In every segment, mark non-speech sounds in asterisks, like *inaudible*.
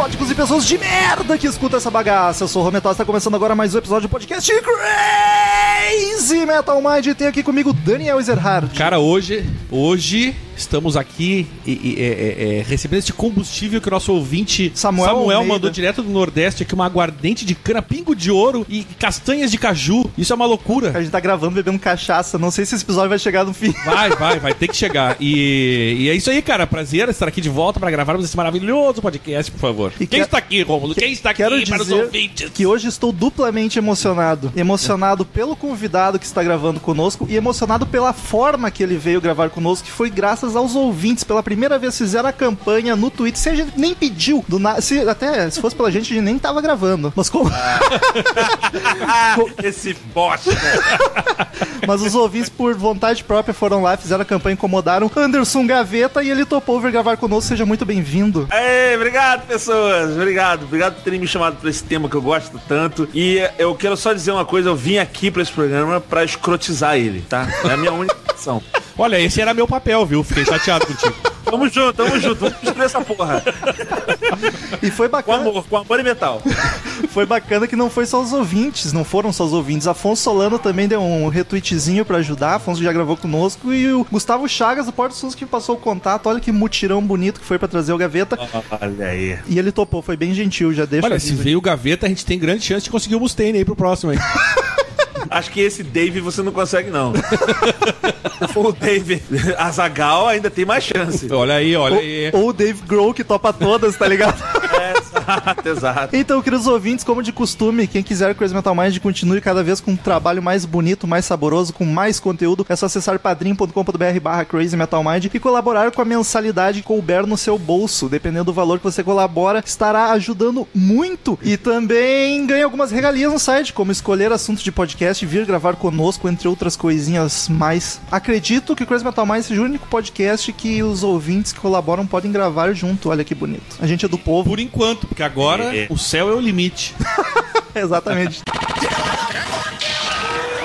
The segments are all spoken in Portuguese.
góticos e pessoas de merda que escutam essa bagaça. Eu sou o Rometal, está começando agora mais um episódio do podcast Crazy Metal Mind. E tem aqui comigo Daniel Ezerhard. Cara, hoje, hoje estamos aqui e, e, é, é, é, recebendo este combustível que o nosso ouvinte Samuel Almeida. mandou direto do Nordeste aqui, uma aguardente de cana, pingo de ouro e castanhas de caju. Isso é uma loucura. A gente tá gravando bebendo cachaça. Não sei se esse episódio vai chegar no fim. Vai, vai, vai ter que chegar. E, e é isso aí, cara. Prazer estar aqui de volta para gravarmos esse maravilhoso podcast, por favor. E Quem que- está aqui, Rômulo? Quem está aqui Quero para os ouvintes? que hoje estou duplamente emocionado. Emocionado pelo convidado que está gravando conosco e emocionado pela forma que ele veio gravar conosco, que foi graças aos ouvintes. Pela primeira vez fizeram a campanha no Twitter, sem a gente nem pediu. Do na... se, até se fosse pela gente, a gente nem tava gravando. Mas como. *laughs* Esse bosta. *laughs* Mas os ouvintes, por vontade própria, foram lá, fizeram a campanha, incomodaram Anderson Gaveta e ele topou vir gravar conosco. Seja muito bem-vindo. Ei, obrigado, pessoas. Obrigado. Obrigado por terem me chamado pra esse tema que eu gosto tanto. E eu quero só dizer uma coisa, eu vim aqui pra esse programa pra escrotizar ele, tá? É a minha única opção. *laughs* Olha, esse era meu papel, viu? Fiquei chateado contigo. *laughs* Tamo junto, tamo junto. Vamos destruir essa porra. E foi Com bacana, amor, com amor e metal. *laughs* foi bacana que não foi só os ouvintes, não foram só os ouvintes. Afonso Solano também deu um retweetzinho pra ajudar. Afonso já gravou conosco. E o Gustavo Chagas, do Porto Sus, que passou o contato. Olha que mutirão bonito que foi pra trazer o Gaveta. Olha aí. E ele topou, foi bem gentil, já deixa Olha, se veio o Gaveta, a gente tem grande chance de conseguir o Mustaine aí pro próximo aí. *laughs* Acho que esse Dave você não consegue, não. For o Dave Azagal, ainda tem mais chance. Olha aí, olha aí. Ou o Dave Grohl, que topa todas, tá ligado? É, exato, exato. Então, queridos ouvintes, como de costume, quem quiser que o Crazy Metal Mind continue cada vez com um trabalho mais bonito, mais saboroso, com mais conteúdo, é só acessar padrim.com.br barra Crazy Metal Mind e colaborar com a mensalidade que couber no seu bolso. Dependendo do valor que você colabora, estará ajudando muito e também ganha algumas regalias no site, como escolher assuntos de podcast e vir gravar conosco, entre outras coisinhas mais. Acredito que o Crazy Metal Mind seja o único podcast que os ouvintes que colaboram podem gravar junto. Olha que bonito. A gente é do povo. Por enquanto, porque agora É. o céu é o limite. *laughs* Exatamente.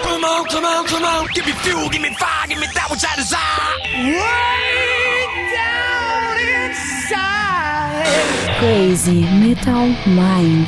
Come on, come on, come on. Give me fuel, give me fire, give me that which I desire. Way down inside. Crazy Metal Mind.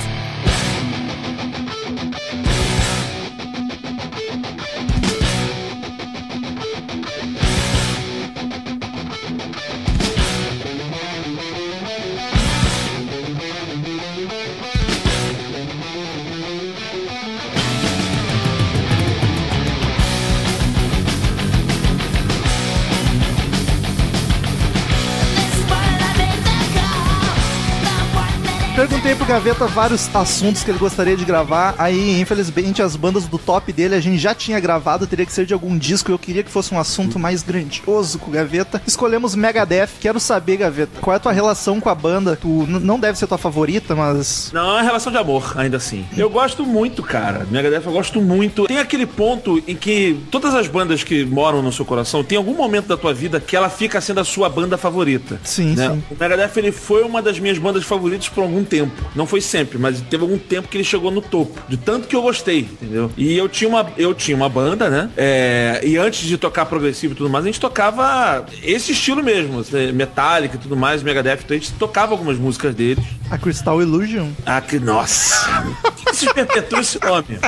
Perguntei pro Gaveta vários assuntos que ele gostaria de gravar. Aí, infelizmente, as bandas do top dele a gente já tinha gravado, teria que ser de algum disco. Eu queria que fosse um assunto mais grandioso com o Gaveta. Escolhemos Megadeth. Quero saber, Gaveta, qual é a tua relação com a banda? Tu não deve ser tua favorita, mas. Não, é relação de amor, ainda assim. Eu gosto muito, cara. Megadeth eu gosto muito. Tem aquele ponto em que todas as bandas que moram no seu coração, tem algum momento da tua vida que ela fica sendo a sua banda favorita. Sim, né? sim. O Megadeth ele foi uma das minhas bandas favoritas por algum tempo. Não foi sempre, mas teve algum tempo que ele chegou no topo. De tanto que eu gostei, entendeu? E eu tinha uma, eu tinha uma banda, né? É, e antes de tocar progressivo e tudo mais, a gente tocava esse estilo mesmo. assim, Metallica e tudo mais, Megadeth. Então a gente tocava algumas músicas deles. A Crystal Illusion? Ah, *laughs* que nossa. Que se perpetua esse nome?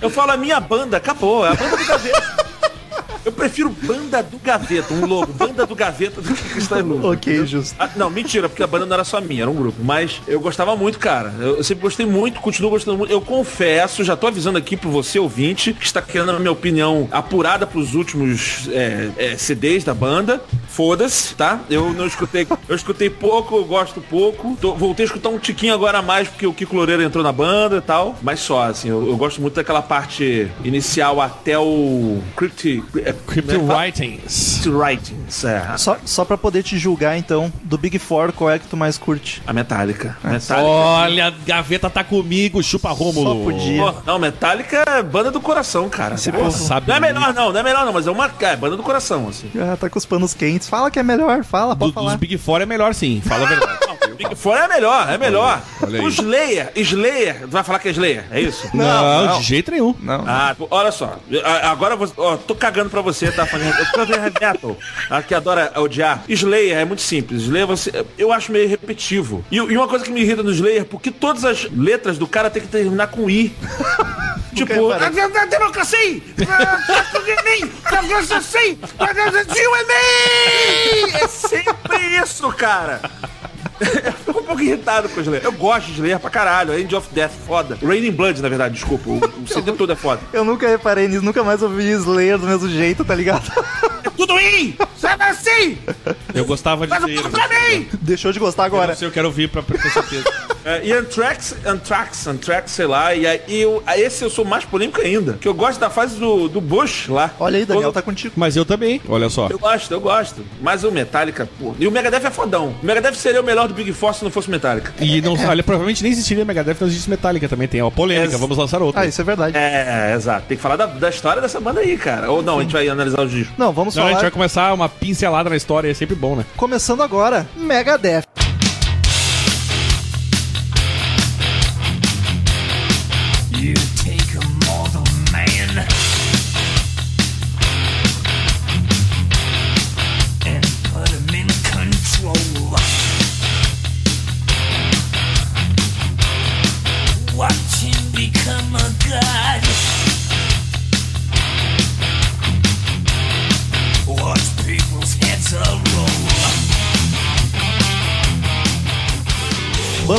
Eu falo a minha banda, acabou. É a banda do Gaveta. *laughs* Eu prefiro banda do Gaveta, um logo, banda do Gaveta do que Cristal Illusion. Ok, justo. Ah, não, mentira, porque a banda não era só minha, era um grupo. Mas eu gostava muito, cara. Eu, eu sempre gostei muito, continuo gostando muito. Eu confesso, já tô avisando aqui pro você, ouvinte, que está querendo a minha opinião apurada pros últimos é, é, CDs da banda. Foda-se, tá? Eu não escutei. Eu escutei pouco, eu gosto pouco. Tô- voltei a escutar um tiquinho agora a mais, porque o Kiko Loureiro entrou na banda e tal. Mas só, assim, eu, eu gosto muito daquela parte inicial até o Cryptic. É, Crypto né? Writings. Cryptic Writings, é. Só, só pra poder te julgar, então, do Big Four, qual é que tu mais curte? A Metallica. Metallica. Olha, Gaveta tá comigo, chupa Rômulo. Só podia. Pô, não, Metallica é banda do coração, cara. Esse Pô, povo- sabe não é melhor não, não é melhor não, mas é uma é banda do coração, assim. Ah, tá com os panos quentes. Fala que é melhor, fala, Do- pode dos falar. Big Four é melhor sim, fala a verdade. *laughs* Não, Big Four é melhor, é melhor. Olha aí. O Slayer, Slayer, tu vai falar que é Slayer, é isso? Não, não. de jeito nenhum. Não. Ah, olha só. A- Agora eu vou. Ó, tô cagando pra você, tá? Eu tô metal. A que adora odiar. Slayer é muito simples. Slayer você. Eu acho meio repetitivo. E, e uma coisa que me irrita no Slayer, porque todas as letras do cara tem que terminar com I. tipo. "Ah, democracia! Ah, democracia! É sempre isso, cara. Eu fico um pouco irritado com o Slayer. Eu gosto de Slayer pra caralho. End of Death, foda. Raining Blood, na verdade, desculpa. O, o *laughs* CD todo é foda. Eu nunca reparei nisso, nunca mais ouvi Slayer do mesmo jeito, tá ligado? É tudo in! Sabe assim? Eu gostava de um Slayer. pouco pra mim! Deixou de gostar Eu agora. não sei, eu quero ouvir pra, pra ter certeza. *laughs* É, e Anthrax, Anthrax, Anthrax, sei lá. E aí eu, aí esse eu sou mais polêmico ainda. Que eu gosto da fase do, do Bush lá. Olha aí, Daniel, Quando- tá contigo. Mas eu também, olha só. Eu gosto, eu gosto. Mas o Metallica, pô. E o Megadeth é fodão. O Megadeth seria o melhor do Big Four se não fosse o Metallica. E não, olha, provavelmente nem existiria Megadeth, não existe Metallica também. Tem uma polêmica, É. vamos lançar outra. Ah, isso é verdade. É, exato. Tem que falar da, da história dessa banda aí, cara. Ou não, a gente vai analisar os discos. Não, vamos Não, a gente falar. vai começar uma pincelada na história, é sempre bom, né? Começando agora, Megadeth.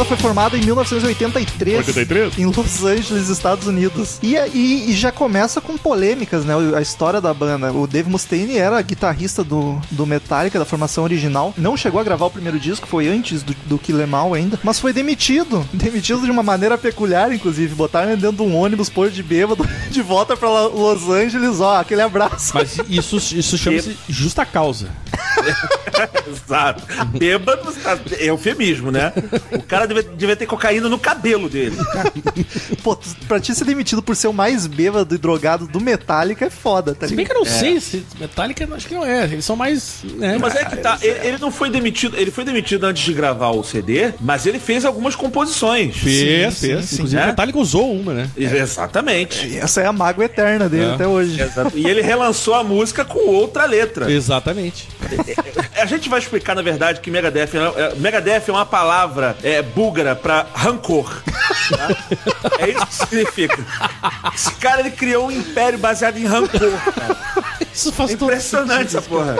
Foi formada em 1983 83? em Los Angeles, Estados Unidos. E, e- e já começa com polêmicas, né? A história da banda. O Dave Mustaine era guitarrista do, do Metallica, da formação original. Não chegou a gravar o primeiro disco, foi antes do, do Kill Em All ainda. Mas foi demitido. *laughs* Demitido de uma maneira peculiar, inclusive. Botaram ele dentro de um ônibus, pôr de bêbado, *laughs* de volta pra Los Angeles. Ó, aquele abraço. Mas isso, isso *laughs* chama-se justa causa. Exato. Bêbado é eufemismo, né? O cara devia, devia ter cocaína no cabelo dele. *laughs* Pô, pra ti ser demitido por ser o mais bêbado e drogado do Metallica é foda, tá Se bem ligado? que eu não sei se Metallica, acho que não é. Eles são mais. Né? Mas é que tá, ele, ele não foi demitido, ele foi demitido antes de gravar o CD, mas ele fez algumas composições. Fez, Sim, fez. sim, Inclusive, o Metallica usou uma, né? Exatamente. E essa é a mágoa eterna dele É. até hoje. Exato. E ele relançou a música com outra letra. Exatamente. A gente vai explicar, na verdade, que Megadeth é, é- Megadeth é uma palavra é, búlgara pra rancor. tá? É isso que significa. Esse cara ele criou um império baseado em rancor. cara. Isso faz É impressionante essa porra.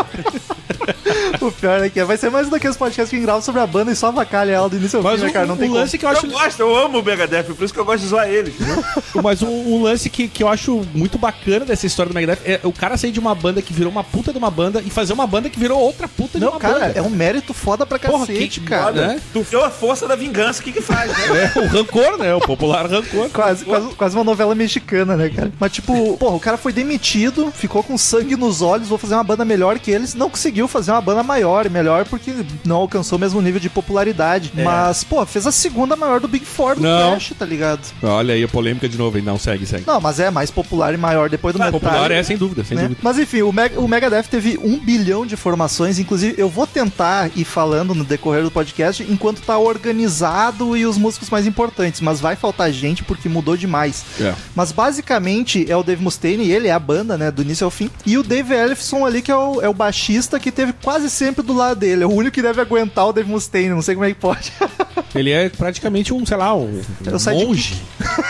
*laughs* O pior é que vai ser mais um daqueles podcasts que grava sobre a banda e só avacalha ela do início ao Mas fim, né, o, cara? Não o tem como. lance que eu acho. Eu gosto, eu amo o Megadeth, por isso que eu gosto de zoar ele. *laughs* Mas um, um lance que, que eu acho muito bacana dessa história do Megadeth é o cara sair de uma banda que virou uma puta de uma banda e fazer uma banda que virou outra puta de Não, uma cara, banda. é um mérito foda pra Porra, cacete, que- cara. né? Tu viu a força da vingança, o que que faz, né? É, o rancor, né? O popular rancor. Quase, quase, quase uma novela mexicana, né, cara? Mas, tipo, porra, o cara foi demitido, ficou com sangue nos olhos, vou fazer uma banda melhor que eles. Não conseguiu fazer uma banda maior e melhor porque não alcançou o mesmo nível de popularidade. Mas, pô, fez a segunda maior do Big Four do Não. Clash, tá ligado? Olha aí a polêmica de novo, hein? Não, segue, segue. Não, mas é mais popular e maior depois do Metallica. Popular é, sem dúvida, sem né? dúvida. Mas enfim, o, Meg- o Megadeth teve um bilhão de formações. Inclusive, eu vou tentar ir falando no decorrer do podcast enquanto tá organizado e os músicos mais importantes. Mas vai faltar gente porque mudou demais. É. Mas basicamente é o Dave Mustaine, ele é a banda, né, do início ao fim. E o Dave Ellefson ali, que é o, é o baixista que teve quase sempre do lado dele. É o único que deve aguentar o Dave Mustaine, não sei como é que pode. *laughs* Ele é praticamente um, sei lá, um, É um sidekick. monge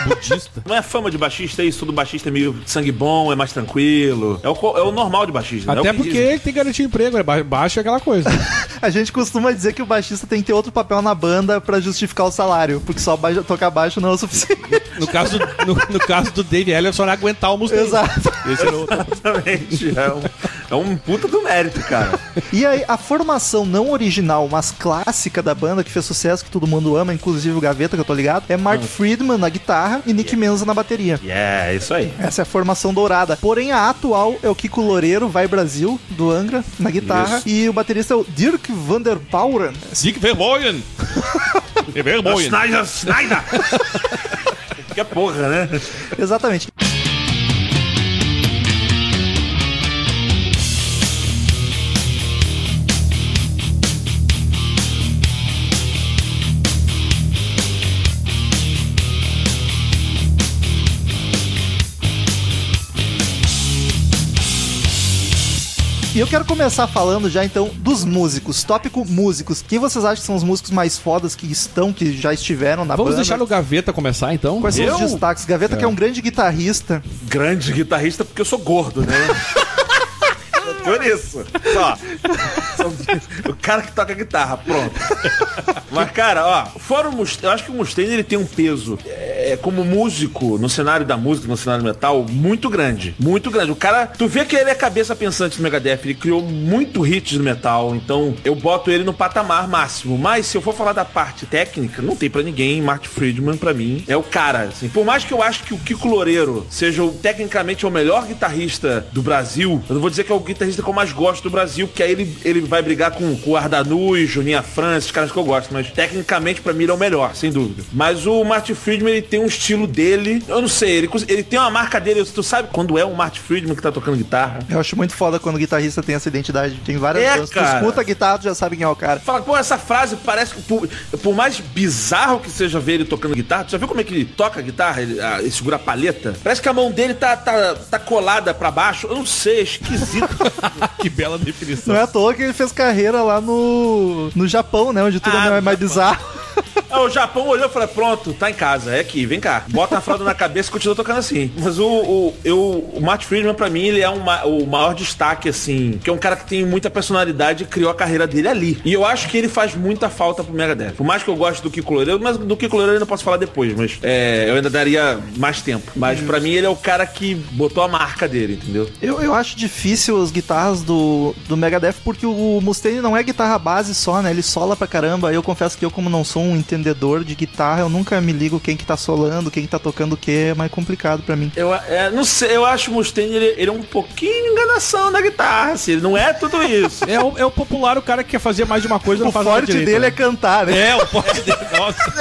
budista. Não é fama de baixista isso, todo baixista é meio sangue bom, é mais tranquilo. É o, é o normal de baixista. né? É Até porque dizem. ele tem garantia de emprego, é ba- baixo é aquela coisa. *laughs* A gente costuma dizer que o baixista tem que ter outro papel na banda pra justificar o salário, porque só ba- tocar baixo não é o suficiente. No caso, no, no caso do Dave Ellison, era aguentar o Mustaine. Exato. Esse era outro. *laughs* Exatamente. É um, é um puta do mérito, cara. *laughs* E aí, a formação não original, mas clássica da banda, que fez sucesso, que todo mundo ama, inclusive o Gaveta, que eu tô ligado, é Mark Friedman na guitarra e Nick Menza na bateria. Yeah, é isso aí. Essa é a formação dourada. Porém, a atual é o Kiko Loureiro, vai Brasil, do Angra, na guitarra. Isso. E o baterista é o Dirk van der Pauren. Sieg Verboyen. É Verboyen. Snyder, Snyder! *laughs* que porra, né? Exatamente. E eu quero começar falando já então dos músicos. Tópico músicos. Quem vocês acham que são os músicos mais fodas que estão, que já estiveram na Vamos banda? deixar no Gaveta começar, então? Quais são Eu? os destaques? Gaveta, que é um grande guitarrista. Grande guitarrista porque eu sou gordo, né? *laughs* Por isso. Só. O cara que toca guitarra, pronto. Mas, cara, ó, fora o Mustaine, eu acho que o Mustaine ele tem um peso é, como músico no cenário da música, no cenário metal, muito grande. Muito grande. O cara, tu vê que ele é cabeça pensante do Megadeth, ele criou muito hits no metal, então eu boto ele no patamar máximo. Mas se eu for falar da parte técnica, não tem pra ninguém. Martin Friedman, pra mim, é o cara. Assim, por mais que eu acho que o Kiko Loureiro seja o, tecnicamente o melhor guitarrista do Brasil, eu não vou dizer que é o guitarrista que eu mais gosto do Brasil, porque aí ele, ele vai brigar com, com o Ardanu, Juninha França, caras que eu gosto, mas tecnicamente pra mim ele é o melhor, sem dúvida. Mas o Martin Friedman, ele tem um estilo dele, eu não sei, ele, ele tem uma marca dele, tu sabe quando é o Martin Friedman que tá tocando guitarra? Eu acho muito foda quando o guitarrista tem essa identidade. Tem várias É. Tu escuta a guitarra, tu já sabe quem é o cara. Fala, pô, essa frase parece que, por, por mais bizarro que seja ver ele tocando guitarra, tu já viu como é que ele toca a guitarra? Ele, ah, ele segura a palheta? Parece que a mão dele tá, tá, tá colada pra baixo. Eu não sei, é esquisito. *laughs* *laughs* que bela definição. Não é à toa que ele fez carreira lá no, no Japão, né? Onde tudo Ah, é mais bizarro. *laughs* Ah, o Japão olhou e falou: pronto, tá em casa, é aqui, vem cá. Bota a fralda na cabeça e continua tocando assim. Mas o, o, eu, o Matt Friedman, pra mim, ele é uma- o maior destaque, assim, que é um cara que tem muita personalidade e criou a carreira dele ali. E eu acho que ele faz muita falta pro Megadeth. Por mais que eu goste do Kiko Loureiro, mas do Kiko Loureiro eu ainda posso falar depois, mas é, eu ainda daria mais tempo. Mas pra mim, ele é o cara que botou a marca dele, entendeu? Eu, eu acho difícil as guitarras do, do Megadeth porque o Mustaine não é guitarra base só, né? Ele sola pra caramba. Eu confesso que eu, como não sou um entendedor de guitarra, eu nunca me ligo quem que tá solando, quem que tá tocando o que. É mais complicado pra mim. Eu é, não sei, eu acho o Mustaine, ele, ele é um pouquinho enganação na guitarra, assim, ele não é tudo isso. *laughs* É o, é o popular, o cara que quer fazer mais de uma coisa e não O faz nada forte direito, dele né? é cantar, né? É, o forte dele. Nossa.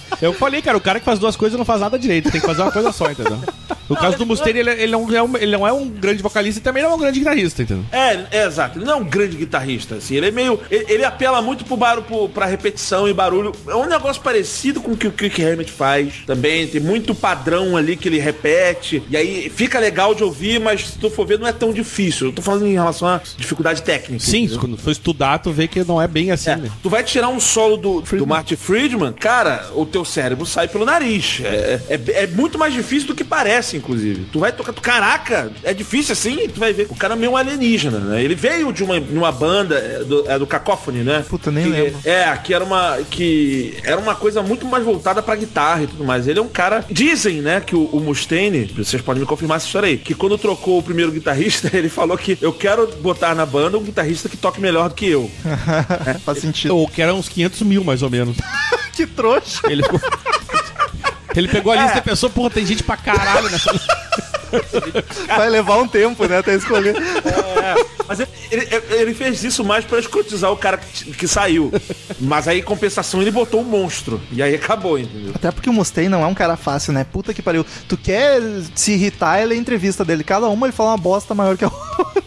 *laughs* Eu falei, cara, o cara que faz duas coisas não faz nada direito. Tem que fazer uma coisa só, entendeu? No caso do Mustaine, ele, ele, não é um, ele não é um grande vocalista e também não é um grande guitarrista, entendeu? É, é, exato. Ele não é um grande guitarrista, assim. Ele é meio. Ele, ele apela muito pro barulho, pro, pra repetição e barulho. É um negócio parecido com o que o Kirk Hammett faz também. Tem muito padrão ali que ele repete. E aí fica legal de ouvir, mas se tu for ver, não é tão difícil. Eu tô falando em relação à dificuldade técnica. Sim, entendeu? quando for estudar, tu vê que não é bem assim, É, né? tu vai tirar um solo do, do Martin Friedman, cara, o teu cérebro sai pelo nariz. É, é, é muito mais difícil do que parece, inclusive. Tu vai tocar, tu, caraca, é difícil assim, tu vai ver. O cara é meio alienígena, né? Ele veio de uma, de uma banda, é, do, é do Cacophony, né? Puta, nem Que- lembro. É, que era uma que era uma coisa muito mais voltada pra guitarra e tudo mais. Ele é um cara, dizem, né, que o, o Mustaine, vocês podem me confirmar essa história aí, que quando trocou o primeiro guitarrista, *laughs* ele falou que eu quero botar na banda um guitarrista que toque melhor do que eu. *laughs* Faz sentido. Ou que era uns 500 mil, mais ou menos. *laughs* Que trouxa. Ele. Ele pegou a lista e pensou, porra, tem gente pra caralho nessa *laughs* Vai levar um tempo, né? Até escolher. Mas ele, ele- ele fez isso mais pra escrotizar o cara que, que saiu. Mas aí, em compensação, ele botou um monstro. E aí acabou, entendeu? Até porque o Mustaine não é um cara fácil, né? Puta que pariu. Tu quer se irritar, ele é entrevista dele. Cada uma ele fala uma bosta maior que a outra.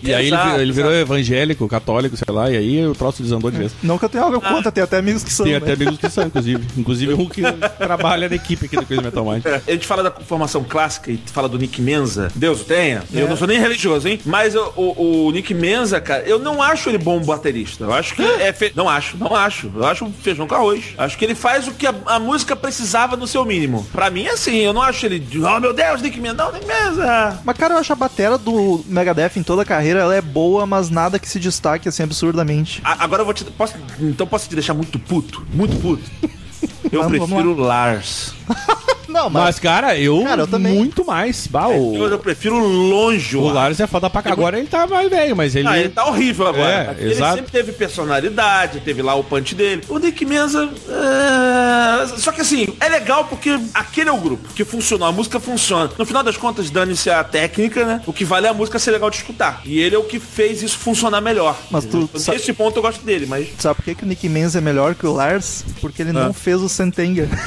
E aí ele, Exato, ele virou evangélico, católico, sei lá, e aí o troço desandou de vez. Não que eu tenha algo contra, tem até amigos que são. Tem né? até amigos que são, inclusive. Inclusive um que *laughs* trabalha na equipe aqui do Crazy Metal Mind. A gente fala da formação clássica e fala do Nick Menza. Deus o tenha. Eu não sou nem religioso, hein? Mas o, o- o Nick Menza, cara, eu não acho ele bom baterista. Eu acho que é. fe- Não acho, não acho. Eu acho feijão com arroz. Acho que ele faz o que a, a música precisava no seu mínimo. Pra mim é assim. Eu não acho ele. Oh meu Deus, Nick Menza. Não, Nick Menza. Mas, cara, eu acho a batera do Megadeth em toda a carreira, ela é boa, mas nada que se destaque, assim, absurdamente. A- Agora eu vou te. Posso, então posso te deixar muito puto? Muito puto. *laughs* Eu Vamos- vamos prefiro o Lars. *laughs* Não, mas... Mas, cara, eu, Cara, eu também. muito mais. Bah, o, Eu, eu prefiro longe o Lars. Lars é foda pra cá. Agora ele tá mais velho, mas ele. Ah, ele tá horrível agora. É, ele exato. sempre teve personalidade, teve lá o punch dele. O Nick Menza. é, Só que assim, é legal porque aquele é o grupo que funcionou, a música funciona. No final das contas, dane-se a técnica, né? O que vale é a música ser legal de escutar. E ele é o que fez isso funcionar melhor. Mas tu Nesse sabe- ponto eu gosto dele, mas. Sabe por que, que o Nick Menz é melhor que o Lars? Porque ele Ah. não fez o Sentenga. *laughs*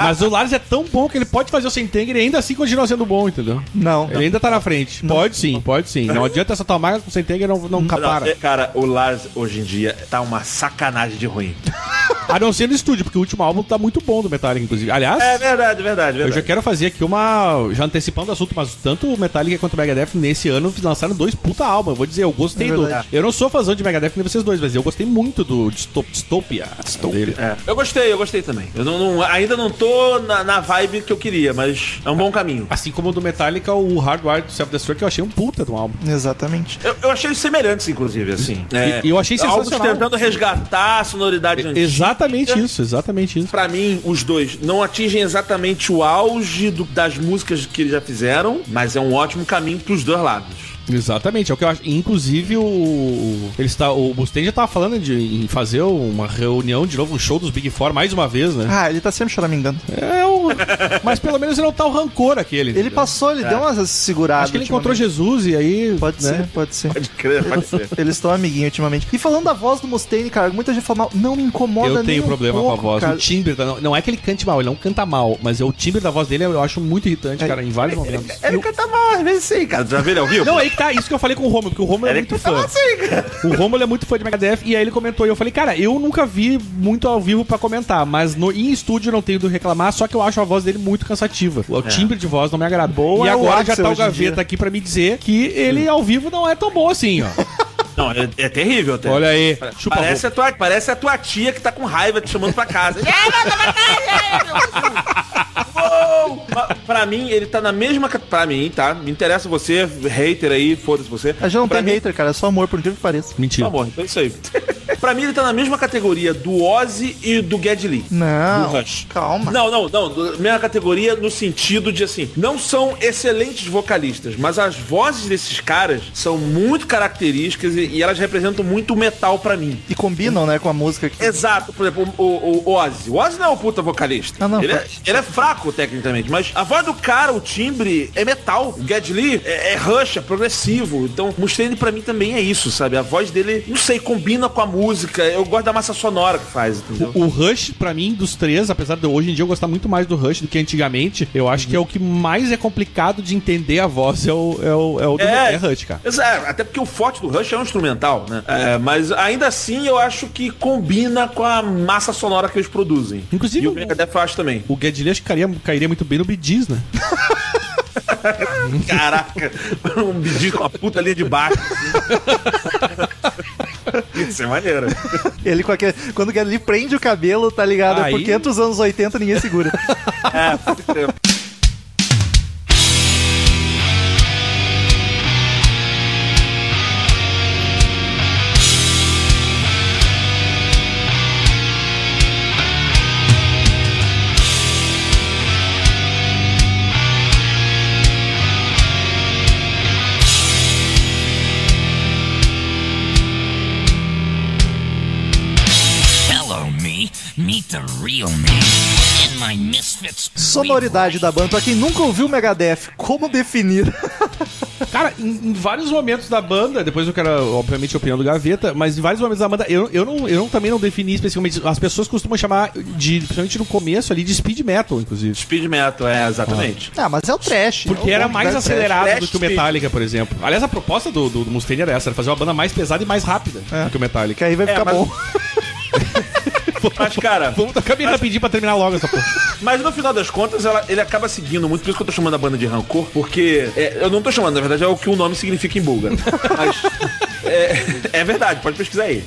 Mas o Lars é tão bom que ele pode fazer o Sentenger e ainda assim continua sendo bom, entendeu? não. Ele ainda tá na frente. Pode sim, pode sim. Não adianta essa tua marca com o Sentenger não, não Não, capara. é, cara, o Lars hoje em dia tá uma sacanagem de ruim. A não ser no estúdio, porque o último álbum tá muito bom do Metallica, inclusive. Aliás, É verdade, verdade, eu verdade. já quero fazer aqui uma. Já antecipando o assunto, mas tanto o Metallica quanto o Megadeth nesse ano lançaram dois puta álbuns. Eu vou dizer, eu gostei É do. Eu não sou fãzão de Megadeth nem vocês dois, mas eu gostei muito do Dystop- Dystopia. dele. É, eu gostei, eu gostei também. Eu não, não- ainda não tô na, na vibe que eu queria, mas é um bom caminho. Assim como o do Metallica, o Hardwired Self-Destruct, eu achei um puta do álbum. Exatamente. Eu, eu achei semelhantes, inclusive, assim. É, E- e eu achei Álbuns sensacional. tentando resgatar a sonoridade antiga. Exatamente isso, exatamente isso. Pra mim, os dois não atingem exatamente o auge do- das músicas que eles já fizeram, mas é um ótimo caminho pros dois lados. Exatamente, é o que eu acho. Inclusive, o. Ele está, o Mustaine já tava falando de, em fazer uma reunião de novo, um show dos Big Four mais uma vez, né? Ah, ele tá sempre choramingando. É o. Mas pelo menos ele não tá o rancor aquele. Ele entendeu? passou, ele deu uma segurada. Acho que ele encontrou. Jesus e aí. Pode né? ser, pode ser. Pode crer, pode ser. Eles estão amiguinhos ultimamente. E falando da voz do Mustaine, cara, muita gente fala mal. Não me incomoda Eu nem tenho um problema pouco, com a voz. cara. O timbre, da- não, não é que ele cante mal, ele não canta mal, mas é o timbre da voz dele eu acho muito irritante, É, cara, em vários momentos. Ele canta mal, às vezes sim, cara. Já viu ele ao vivo? Não, aí que tá, isso que eu falei com o Romulo, porque o Romulo é muito mal fã. sim, cara. O Romulo é muito fã de Megadeth e aí ele comentou e eu falei, cara, eu nunca vi muito ao vivo pra comentar, mas no, em estúdio eu não tenho do reclamar, só que eu acho a voz dele muito cansativa. O timbre de voz não me agrada. Boa e é agora já tá o Gaveta aqui pra me dizer que ele ao vivo não é tão bom assim, ó. *laughs* Não, é, é terrível até. Olha aí. Chupa Parece a, tua, parece a tua tia que tá com raiva te chamando pra casa. *laughs* Uou! Pra mim, ele tá na mesma. Pra mim, tá? Me interessa você, hater aí, foda-se você. A gente não pra tem mim, hater, cara, é só amor, por incrível que pareça. Mentira. Tá bom, então é isso aí. Pra mim, ele tá na mesma categoria do Ozzy e do Geddy Lee. Não, Do Rush. calma. Não, não, não. Mesma categoria no sentido de assim, não são excelentes vocalistas, mas as vozes desses caras são muito características e, e elas representam muito o metal pra mim. E combinam, né, com a música que... Exato, por exemplo, o, o, o Ozzy. O Ozzy não é um puta vocalista. Ah, não, ele, é, ele é fraco tecnicamente, mas a voz do cara, o timbre, é metal. O Geddy Lee é, é rush, é progressivo. Então, Mustaine pra mim também é isso, sabe? A voz dele, não sei, combina com a música. Eu gosto da massa sonora que faz, entendeu? O Rush, pra mim, dos três, apesar de hoje em dia eu gostar muito mais do Rush do que antigamente, eu acho que é o que mais é complicado de entender a voz, é o, é o, é o do é Rush, cara. Exato, até porque o forte do Rush é um instrumental, né? É, mas ainda assim eu acho que combina com a massa sonora que eles produzem. Inclusive, e o o- Megadeth acho também. O que cairia, cairia muito bem no Gees, né? *laughs* Caraca, *laughs* um bidico com a puta linha de baixo. assim. *laughs* Isso é maneiro. *laughs* Ele com aquele... Quando o Gary prende o cabelo, tá ligado? É Aí- porque entre os anos 80 ninguém segura. *laughs* É, Sonoridade da banda. Pra quem nunca ouviu Megadeth, como definir? *laughs* Cara, em, em vários momentos da banda, depois eu quero, obviamente, a opinião do Gaveta, mas em vários momentos da banda, eu, eu, não, eu não, também não defini especificamente. As pessoas costumam chamar, de, principalmente no começo ali, de speed metal, inclusive. Speed metal, é, exatamente. ah, mas é o trash. Porque É o era mais acelerado trash do que o. Metallica, por exemplo. Aliás, a proposta do, do, do Mustaine era essa, era fazer uma banda mais pesada e mais rápida do que o. Metallica. Que aí vai É, ficar mas- bom. *laughs* Mas, cara, Vamos tocar bem rapidinho pra terminar logo essa porra. mas no final das contas, ela- ele acaba seguindo muito, por isso que eu tô chamando a banda de rancor, porque é, eu não tô chamando, na verdade, é o que o nome significa em búlgaro. Mas *laughs* é, é verdade, pode pesquisar aí.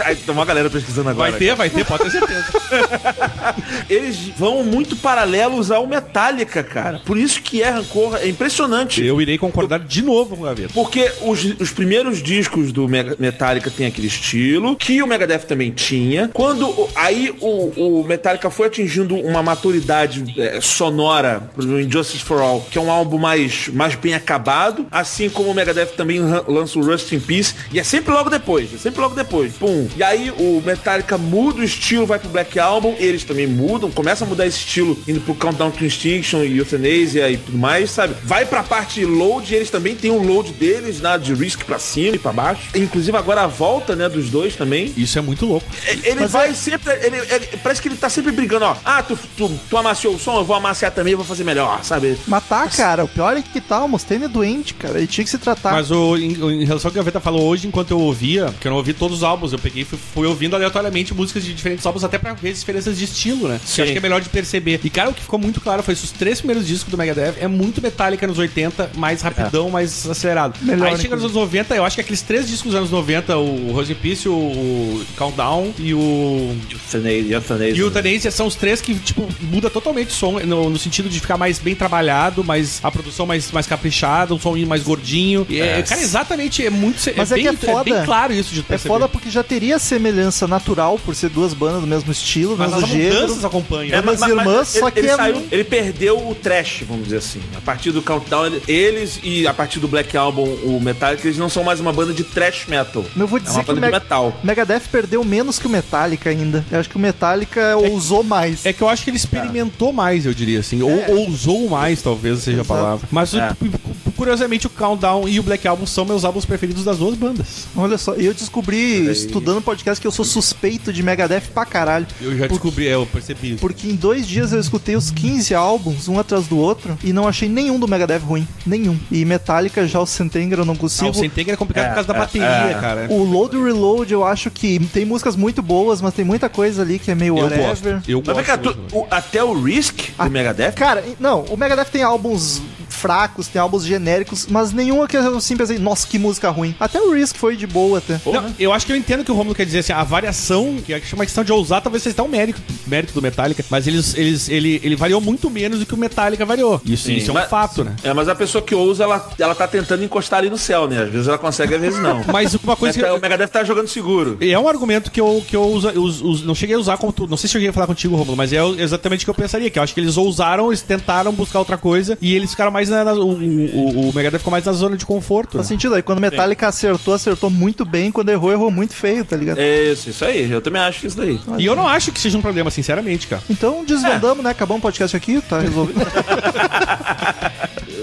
Aí tem uma galera pesquisando agora. Vai ter, vai ter, pode ter certeza. Eles vão muito paralelos ao Metallica, cara. Por isso que é rancor, é impressionante. Eu irei concordar de novo com o Gaveta. Porque os, os primeiros discos do Metallica tem aquele estilo, que o Megadeth também tinha. Quando aí o, o Metallica foi atingindo uma maturidade é, sonora pro Injustice for All, que é um álbum mais, mais bem acabado, assim como o Megadeth também lan- lança o Rust in Peace, e é sempre logo depois, é sempre logo depois. Pum. E aí o Metallica muda o estilo, vai pro black Black Album, eles também mudam, começam a mudar esse estilo, indo pro Countdown to Extinction e Euthanasia e tudo mais, sabe? Vai pra parte load, eles também têm um load deles, né, de Risk pra cima e pra baixo. Inclusive agora a volta, né, dos dois também. Isso é muito louco. É, Ele vai sempre. Ele, ele- parece que ele tá sempre brigando, ó. Ah, tu, tu, tu amaciou o som, eu vou amaciar também, eu vou fazer melhor, sabe? Matar, cara, o pior é que tá, o Mustaine é doente, cara. Ele tinha que se tratar. Mas o, em, em relação ao que a Gaveta falou hoje, enquanto eu ouvia, que eu não ouvi todos os álbuns, eu peguei e fui, fui ouvindo aleatoriamente músicas de diferentes álbuns, até pra ver as diferenças de estilo, né? Que Sim. eu acho que é melhor de perceber. E, cara, o que ficou muito claro foi que os três primeiros discos do Megadeth é muito Metallica nos 80, mais rapidão, mais acelerado. Melhor, Aí chega nos anos 90, eu acho que aqueles três discos dos anos 90, o Rose in Peace, o, Countdown e o e o Euthanasia são os três que, tipo, muda totalmente o som, no, no sentido de ficar mais bem trabalhado, mais a produção mais, mais caprichada, um som mais gordinho. E é, É. cara, exatamente, é muito. Mas é bem, que é foda. bem claro isso de É perceber. foda porque já teria semelhança natural por ser duas bandas do mesmo estilo, Mas mesmo as gênero. mudanças acompanham. É, mas irmãs, só que ele, é saiu- muito- ele perdeu o trash, vamos dizer assim. A partir do Countdown, ele- eles e a partir do Black Album, o Metallica, eles não são mais uma banda de trash metal. Eu vou é dizer uma que o banda de Meg- metal. Megadeth perdeu menos que o Metallica ainda. Eu acho que o Metallica ousou mais. É que eu acho que ele experimentou mais, eu diria assim. Ou ousou mais, talvez seja a Exato. palavra. Mas, É. cu- cu- curiosamente, o Countdown e o Black Album são meus álbuns preferidos das duas bandas. Olha só, e eu descobri, estudando podcast, que eu sou suspeito de Megadeth pra caralho. Eu já descobri, é, eu percebi isso. Porque em dois dias eu escutei os 15 álbuns, um atrás do outro, e não achei nenhum do Megadeth ruim. Nenhum. E Metallica, já o Sentenger, eu não Ah, consigo. o Sentegra é complicado É, por causa da é, bateria, é. cara. O Load Reload, eu acho que tem músicas muito boas, mas tem muita coisa ali que é meio Eu whatever. gosto. Eu Mas vem gosto. tu- o- até o Risk Ah, do Megadeth, Cara, não, o Megadeth tem álbuns fracos, tem álbuns genéricos, mas nenhum que eu assim pensei, nossa, que música ruim. Até o Risk foi de boa até. Não, eu acho que eu entendo o que o Romulo quer dizer, assim, a variação, que é uma questão de ousar, talvez seja um mérito, mérito do Metallica, mas eles, eles, ele, ele variou muito menos do que o Metallica variou. Isso, Sim, isso é um mas- fato, né? É, mas a pessoa que ousa, ela, ela tá tentando encostar ali no céu, né? Às vezes ela consegue, às vezes não. *laughs* Mas uma coisa que o Megadeth tá jogando seguro. é um argumento que eu, que eu uso, eu uso- uso- não cheguei a usar como tu, não sei se eu cheguei a falar contigo, Romulo, mas é exatamente o que eu pensaria, que eu acho que eles ousaram, eles tentaram buscar outra coisa e eles ficaram mais na, na- o, o, o Megadeth ficou mais na zona de conforto. Faz né? sentido aí. Quando Metallica acertou, acertou muito bem. Quando errou, errou muito feio, tá ligado? É isso, isso aí. Eu também acho que isso daí. E eu não acho que seja um problema, sinceramente, cara. Então desvendamos, né? Acabamos o podcast aqui, tá resolvido. *laughs*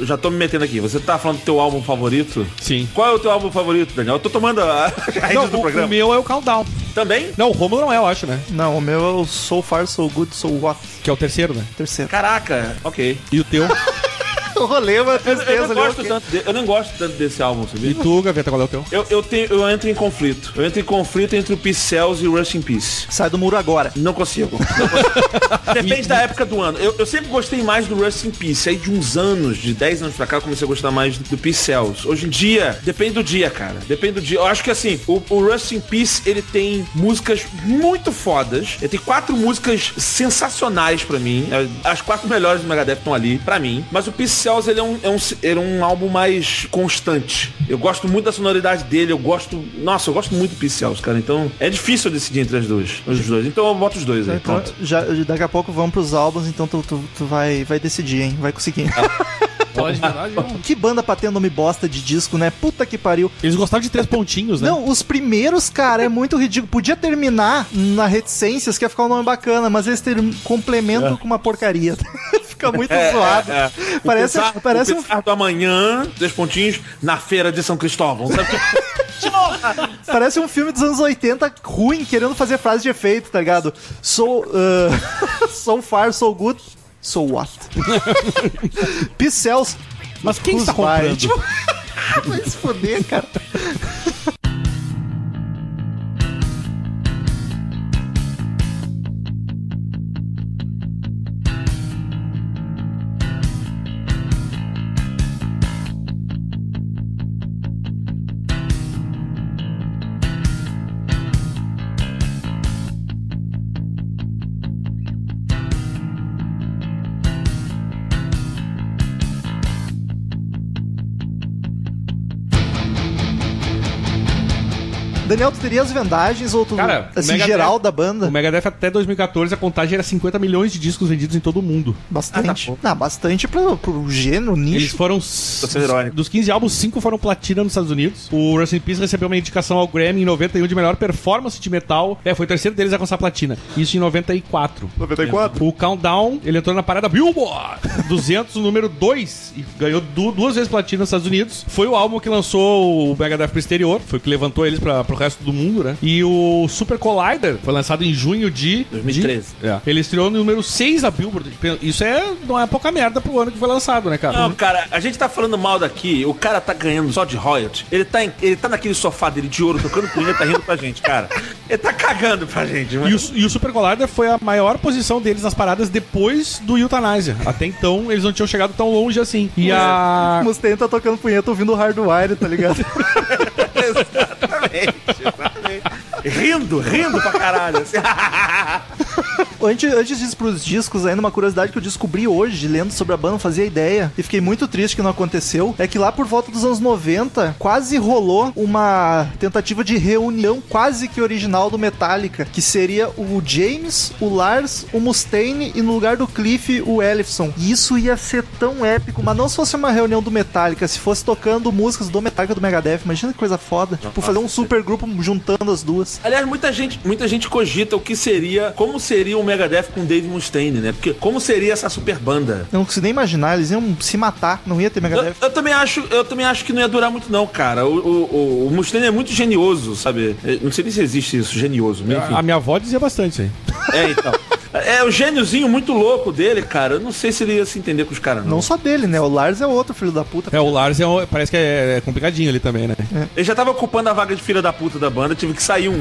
Eu já tô me metendo aqui. Você tá falando do teu álbum favorito? Sim. Qual é o teu álbum favorito, Daniel? Eu tô tomando a, a Não, do o, o programa. meu é o Countdown. Também? Não, o Romulo não é, eu acho, né? não, o meu é o So Far, So Good, So What. Que é o terceiro, né? Terceiro. Caraca, ok. E o teu? *laughs* *laughs* O rolê, mas Eu, eu não gosto tanto de- eu não gosto tanto desse álbum, e sabia? tu, Gaveta, qual é o teu? Eu, eu, tenho, eu entro em conflito. Eu entro em conflito entre o Peace Cells e o Rush in Peace. Sai do muro agora. Não consigo. *laughs* Não consigo. Depende da época do ano. Eu, eu sempre gostei mais do Rust in Peace. Aí de uns anos, de 10 anos pra cá, eu comecei a gostar mais do Peace Cells. Hoje em dia, depende do dia, cara. Depende do dia. Eu acho que assim, o, o Rust in Peace, ele tem músicas muito fodas. Ele tem quatro músicas sensacionais pra mim. As quatro melhores do Megadeth estão ali, pra mim. Mas o Peace Cells, ele é um, é um, ele é um álbum mais constante. Eu gosto muito da sonoridade dele. Eu gosto... Nossa, eu gosto muito do Cells, cara. Então, é difícil decidir entre as duas, os dois. Então eu boto os dois aí, Então, pronto. já, daqui a pouco vamos pros álbuns, então tu, tu, tu vai, vai decidir, hein? Vai conseguir. *laughs* Pode, verdade. que banda pra ter nome bosta de disco, né? Puta que pariu. Eles gostaram de três pontinhos, né? Não, os primeiros, cara, é muito ridículo. Podia terminar na reticências, que ia ficar um nome bacana, mas eles ter... complementam com uma porcaria. *laughs* Fica muito zoado. É, O Parece, pensar, parece o um do amanhã, dois pontinhos, na feira de São Cristóvão. Sabe? *laughs* Parece um filme dos anos 80 ruim, querendo fazer frase de efeito, tá ligado? So, uh, *laughs* so far, so good, so what? *laughs* Pincels. Mas quem está comprando? *laughs* Vai se foder, cara. Daniel, tu teria as vendagens ou tu, Cara, assim, Megadeth- geral da banda? O Megadeth até 2014 a contagem era 50 milhões de discos vendidos em todo o mundo. Bastante. Ah, bastante pro, pro gênero, nicho. Eles foram. Dos 15 álbuns, 5 foram platina nos Estados Unidos. O Rust in Peace recebeu uma indicação ao Grammy em 91 de melhor performance de metal. É, foi o terceiro deles a alcançar platina. Isso em 94. 94? O Countdown, ele entrou na parada Billboard *laughs* 200, o número 2, e ganhou du- duas vezes platina nos Estados Unidos. Foi o álbum que lançou o Megadeth pro exterior, foi o que levantou eles pra, pro resto do mundo, né? E o Super Collider foi lançado em junho de... 2013. de- é. Ele estreou no número 6 da Billboard. Isso é, não é pouca merda pro ano que foi lançado, né, cara? Não, cara, a gente tá falando mal daqui, o cara tá ganhando só de royalty. Ele tá, em- ele tá naquele sofá dele de ouro, tocando punheta, tá rindo pra gente, cara. Ele tá cagando pra gente, E mas... o, e o Super Collider foi a maior posição deles nas paradas depois do Euthanasia. Até então, eles não tinham chegado tão longe assim. E a... O Mustaine tá tocando punheta ouvindo Hardwire, tá ligado? *laughs* exatamente, exatamente. Rindo, rindo pra caralho. assim. *laughs* antes, antes disso pros discos, ainda uma curiosidade que eu descobri hoje, lendo sobre a banda, não fazia ideia, e fiquei muito triste que não aconteceu, é que lá por volta dos anos 90, quase rolou uma tentativa de reunião quase que original do Metallica, que seria o James, o Lars, o Mustaine e no lugar do Cliff, o Ellefson. E isso ia ser tão épico, mas não se fosse uma reunião do Metallica, se fosse tocando músicas do Metallica do Megadeth, imagina que coisa foda. Tipo, fazer um super grupo juntando as duas. Aliás, muita gente, muita gente cogita o que seria, como seria o Megadeth com Dave Mustaine, né? Porque como seria essa super banda? Eu não consigo nem imaginar, eles iam se matar, não ia ter Eu, Megadeth. eu também acho, eu também acho que não ia durar muito não, cara. O, o, o, o Mustaine é muito genioso, sabe? Eu Não sei nem se existe isso, genioso, mas enfim. A minha avó dizia bastante isso aí. *laughs* É, então. É o gêniozinho muito louco dele, cara. Eu não sei se ele ia se entender com os caras, não. Não só dele, né? O Lars é outro filho da puta. É, o Lars é um- parece que é, é complicadinho ali também, né? Ele já tava ocupando a vaga de filha da puta da banda, tive que sair um.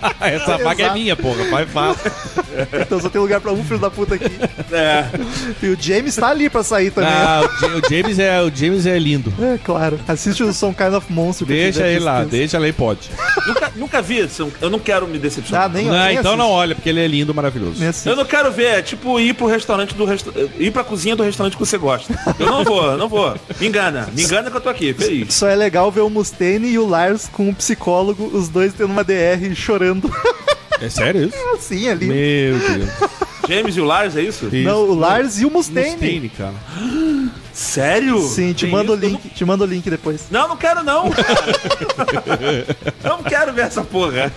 *laughs* Essa vaga é minha, porra. Vai fácil. Então só tem lugar pra um filho da puta aqui. é. E o James tá ali pra sair também. Ah, o, Ja- o James é, o James é lindo. É, claro. Assiste o Some Kind of Monster. Deixa ele lá, deixa ele aí, pode. nunca, nunca vi, isso, eu não quero me decepcionar. Ah, nem Não, nem então assiste. não olha, porque ele é lindo, maravilhoso. Eu não quero ver, é tipo ir pro restaurante do resta... ir pra cozinha do restaurante que você gosta. Eu não vou, não vou. Me engana, me engana que eu tô aqui, feliz. Só é legal ver o Mustaine e o Lars com um psicólogo, os dois tendo uma DR chorando É sério isso? *laughs* assim ali. Meu Deus. James e o Lars, é isso? Isso. Não, o Lars e o Mustaine. Mustaine, cara. Sério? Sim, te Tem mando o isso? Link, te mando o link depois. Não, não quero não, *laughs* não quero ver essa porra.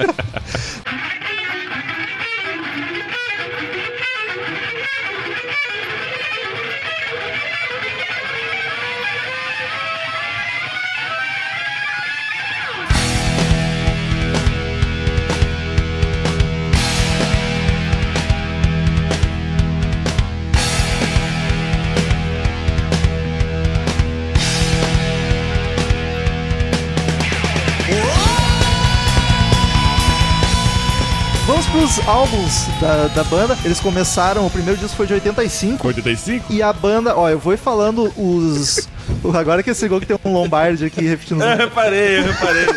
Pros álbuns da, da banda. Eles começaram, o primeiro disco foi de 85. 85? E a banda, ó, eu vou ir falando os. *laughs* Agora que esse gol que tem um Lombardi aqui repetindo Eu reparei, eu reparei.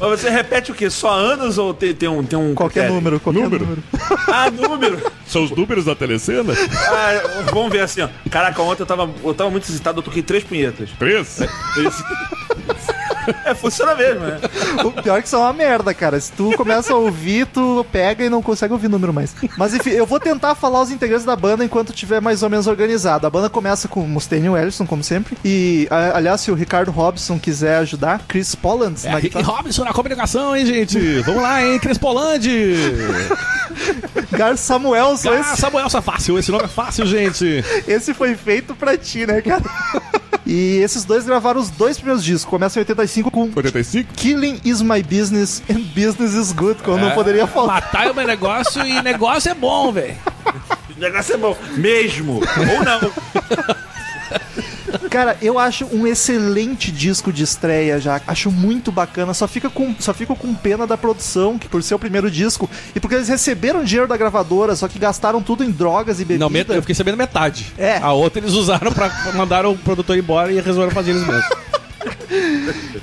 Mas você repete o quê? Só anos ou tem, tem um, tem um Qualquer critério? número, qualquer Número? número. Ah, número. São os números da telecena? Ah, vamos ver assim, ó. Caraca, ontem eu tava, eu tava muito excitado, eu toquei três punhetas. Três? Esse- *laughs* É, funciona mesmo, né? O pior é que isso é uma merda, cara. Se tu começa a ouvir, tu pega e não consegue ouvir número mais. Mas enfim, eu vou tentar falar os integrantes da banda enquanto tiver mais ou menos organizado. A banda começa com o Mustaine e Ellison, como sempre. E, a- aliás, se o Ricardo Robson quiser ajudar, Chris Pollands É, na Rick guitarra. Robinson na comunicação, hein, gente? Vamos lá, hein, Crespolande! *laughs* Gar Samuelson, Ah, esse, Samuel, essa é fácil, esse nome é fácil, gente. esse foi feito pra ti, né, cara? E esses dois gravaram os dois primeiros discos. Começa em 85 com 85? Killing is my business and business is good, como É. não poderia faltar. Matar é o meu negócio e negócio é bom, velho. *laughs* Negócio é bom. Mesmo. Ou não. *laughs* Cara, eu acho um excelente disco de estreia já. Acho muito bacana. Só fica com, só fico com pena da produção, que por ser o primeiro disco, e porque eles receberam dinheiro da gravadora, só que gastaram tudo em drogas e bebida. Não, eu fiquei sabendo metade. É. A outra eles usaram pra mandar o produtor embora e resolveram fazer eles mesmos. *laughs*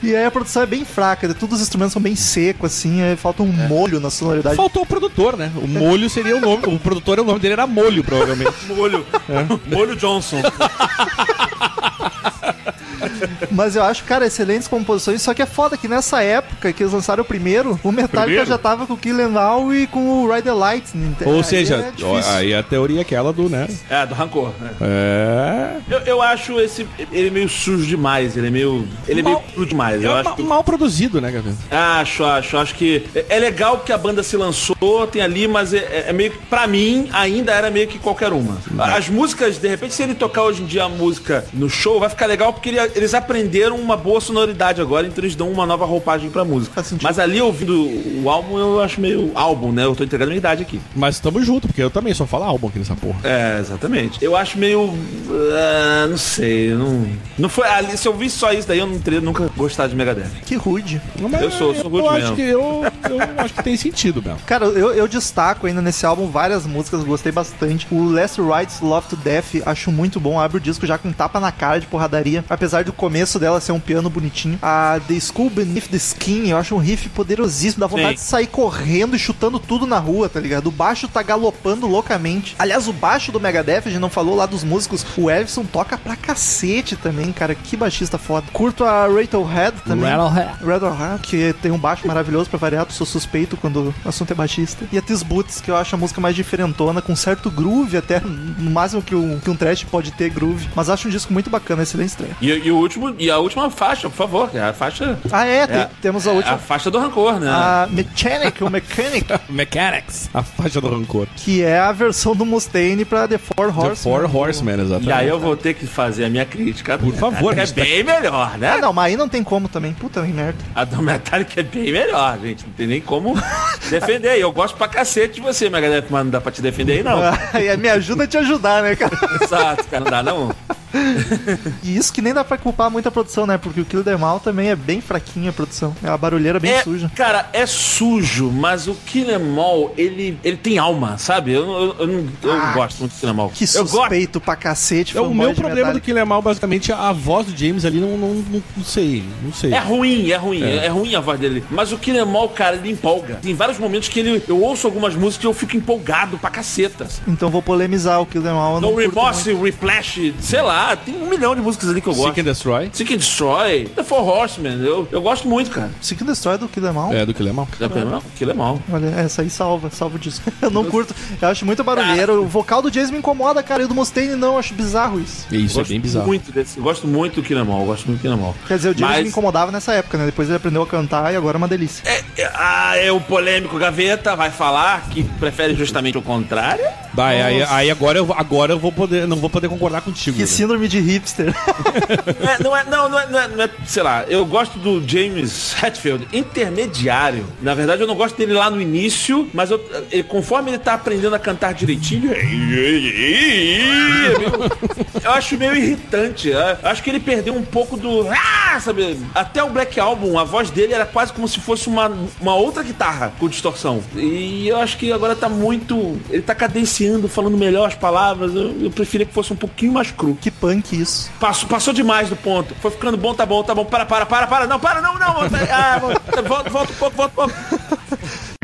E aí a produção é bem fraca, todos os instrumentos são bem secos, assim, é, falta um molho na sonoridade. Faltou o produtor, né? O molho seria o nome. O produtor, o nome dele era molho, provavelmente. Molho. Molho Johnson. *laughs* Mas eu acho, cara, excelentes composições, só que é foda que nessa época que eles lançaram o primeiro, o Metallica Primeiro? já tava com o Kill e com o Ride the Lightning. Ou Aí seja, é aí a teoria é aquela do, né? É, do rancor. né? É. Eu, eu acho esse. Ele meio sujo demais, ele é meio. Ele é meio Mal- cru demais. Eu É acho ma- que. mal produzido, né, Gabriel? Acho, acho, acho que é- é legal que a banda se lançou, tem ali, mas é, é meio que, pra mim, ainda era meio que qualquer uma. As músicas, de repente, se ele tocar hoje em dia a música no show, vai ficar legal porque ele- eles aprenderam uma boa sonoridade agora, então eles dão uma nova roupagem pra música. Faz sentido. Mas ali, ouvindo o álbum, eu acho meio álbum, né? Eu tô entregando a minha idade aqui. Mas tamo junto, porque eu também só falo álbum aqui nessa porra. É, exatamente. Eu acho meio. ah, não sei, não. Não foi. Ali, se eu visse só isso daí, eu não teria nunca gostado de Megadeth. Que rude. Mas Eu sou- sou eu good acho mesmo. que eu, eu *laughs* acho que tem sentido mesmo. Cara, eu, eu destaco ainda nesse álbum várias músicas, gostei bastante. O Last Rides Love to Death, acho muito bom. Abre o disco já com tapa na cara de porradaria. Apesar do começo dela ser um piano bonitinho. A The School Beneath the Skin, eu acho um riff poderosíssimo. Dá vontade Sim. de sair correndo e chutando tudo na rua, tá ligado? O baixo tá galopando loucamente. Aliás, o baixo do Megadeth, a gente não falou lá dos músicos. O Elvis toca pra cacete também, cara. Que baixista foda. Curto a Rattlehead também. Radiohead, que tem um baixo maravilhoso pra variar, sou suspeito quando o assunto é baixista. E a This Boots, que eu acho a música mais diferentona, com certo groove até, no máximo que um, que um trash pode ter groove. Mas acho um disco muito bacana, excelente estreia. E, e o último, e a última faixa, por favor, que é a faixa. Ah, é, tem- É, temos a é última. a faixa do rancor, né? A Mechanic, o Mechanic, *laughs* Mechanics. A faixa do rancor. que é a versão do Mustaine pra The Four The Horsemen. Four Horsemen, exatamente. E aí eu vou ter que fazer a minha crítica. Por favor, Que é gente tá- bem melhor, né? Ah, não, mas aí não tem como também. Puta merda. A do Metallica é bem melhor, gente. Não tem nem como defender. E Eu gosto pra cacete de você, Megadeth, mas não dá pra te defender aí, não. *laughs* Aí me ajuda a te ajudar, né, cara? Exato, cara, não dá não. E isso que nem dá pra culpar muito a produção, né? Porque o Kill Them All também é bem fraquinha a produção. É uma barulheira bem é, suja. Cara, é sujo, mas o Kill Em All, ele, ele tem alma, sabe? Eu, eu, eu, não, eu Ah, gosto muito do Kill Em All. Que eu gosto. suspeito pra cacete. É, o meu problema do. Kill Em All, basicamente, a voz do James ali não, não, não, não sei. Não sei. É ruim, é ruim, é. ruim a voz dele. Mas o Kill Em All, cara, ele empolga. Tem vários momentos que ele, eu ouço algumas músicas e eu fico empolgado pra caceta. Então vou polemizar o Kill Them All. No Remorse, Replash, sei lá, tem um milhão de músicas ali que eu gosto. Seek and Destroy. Seek and Destroy, The Four Horsemen, eu, eu gosto muito, cara. Seek and Destroy do Kill Them All. É, do Kill Em All. Já não, aquilo é mal. Olha, essa aí salva, salva o disco. *laughs* Eu não curto, eu acho muito barulheiro. O vocal do James me incomoda, cara, e o do Mustaine não, eu acho bizarro isso. Isso, é bem bizarro. Muito desse, eu gosto muito do Kill Em All, eu gosto muito do Kill Em All. Quer dizer, o James Mas- me incomodava nessa época, né? Depois ele aprendeu a cantar e agora é uma delícia. É, é, ah, é o polêmico Gaveta, vai falar que prefere justamente o contrário? Vai, aí, aí agora, eu, agora eu vou poder, não vou poder concordar contigo. Que né? Síndrome de hipster. É, não, é, não, não, é, não, é, não é- sei lá, eu gosto do James Hetfield intermediário. Na verdade, eu não gosto dele lá no início, mas eu, ele- conforme ele tá aprendendo a cantar direitinho, é eu acho meio irritante. Eu acho que ele perdeu um pouco do. Ah, sabe? Até o Black Album, a voz dele era quase como se fosse uma, uma outra guitarra com distorção. E eu acho que agora tá muito. Ele tá cadenciando, falando melhor as palavras. Eu, eu preferia que fosse um pouquinho mais cru. que punk isso. Passou, passou demais do ponto. Foi ficando bom, tá bom, tá bom. Para, para, para, para. Não, para, não, não. Ah, volta, volta um pouco, volta um pouco.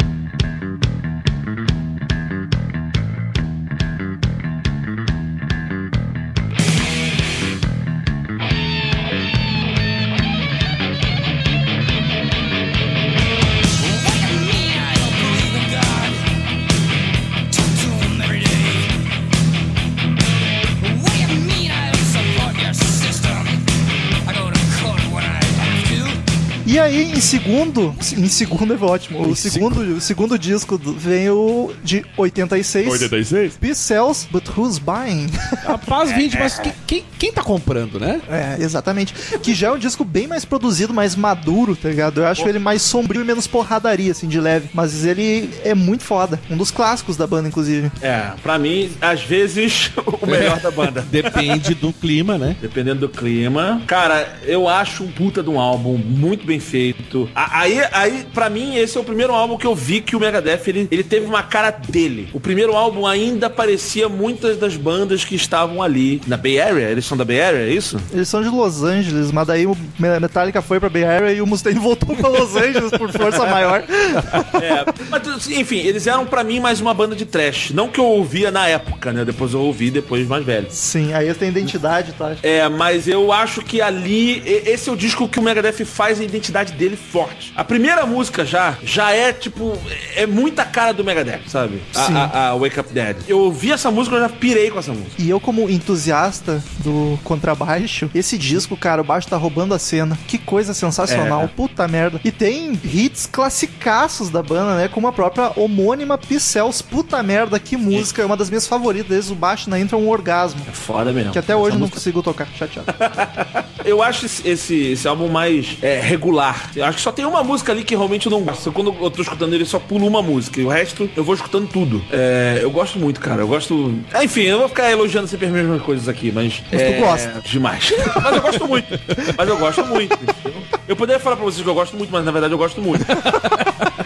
E aí, em segundo, em segundo é ótimo. O segundo, o segundo disco vem o de 86. 86? Peace sells, but who's buying? Rapaz, 20, mas quem, quem, quem tá comprando, né? É, exatamente. Que já é um disco bem mais produzido, mais maduro, tá ligado? Eu acho ele mais sombrio e menos porradaria, assim, de leve. Mas ele é muito foda. Um dos clássicos da banda, inclusive. É, pra mim, às vezes, *laughs* o melhor da banda. *laughs* Depende do clima, né? Dependendo do clima. Cara, eu acho um puta de um álbum muito bem bem feito. Aí, aí para mim, esse é o primeiro álbum que eu vi que o Megadeth, ele, ele teve uma cara dele. O primeiro álbum ainda parecia muitas das bandas que estavam ali. Na Bay Area? Eles são da Bay Area, é isso? Eles são de Los Angeles, mas daí o Metallica foi pra Bay Area e o Mustaine *laughs* voltou pra Los Angeles por força maior. *laughs* É, mas, enfim, eles eram pra mim mais uma banda de trash. Não que eu ouvia na época, né? Depois eu ouvi, depois mais velho. Sim, aí tem identidade, tá? É, mas eu acho que ali, esse é o disco que o Megadeth faz a identidade dele forte. A primeira música já, já é tipo, é muita cara do Megadeth, sabe? A, a- a Wake Up Dead. Eu ouvi essa música, eu já pirei com essa música. E eu, como entusiasta do contrabaixo, esse disco, cara, o baixo tá roubando a cena. Que coisa sensacional, É. puta merda. E tem hits classicaços da banda, né? Como a própria homônima Pixels. Puta merda, que música. É uma das minhas favoritas. Desde o baixo na intro é um orgasmo. É foda mesmo. Que até Essa hoje eu não música- consigo tocar. Chateado. *laughs* Eu acho esse, esse, esse álbum mais é, regular. Eu acho que só tem uma música ali que realmente eu não gosto. Quando eu tô escutando ele, só pulo uma música. E o resto, eu vou escutando tudo. É, eu gosto muito, cara. Eu gosto. É, Enfim, eu vou ficar elogiando sempre as mesmas coisas aqui, mas. Mas tu é, gosta. Demais. *laughs* mas eu gosto muito. Mas eu gosto muito. Eu poderia falar pra vocês que eu gosto muito, mas na verdade eu gosto muito. *laughs*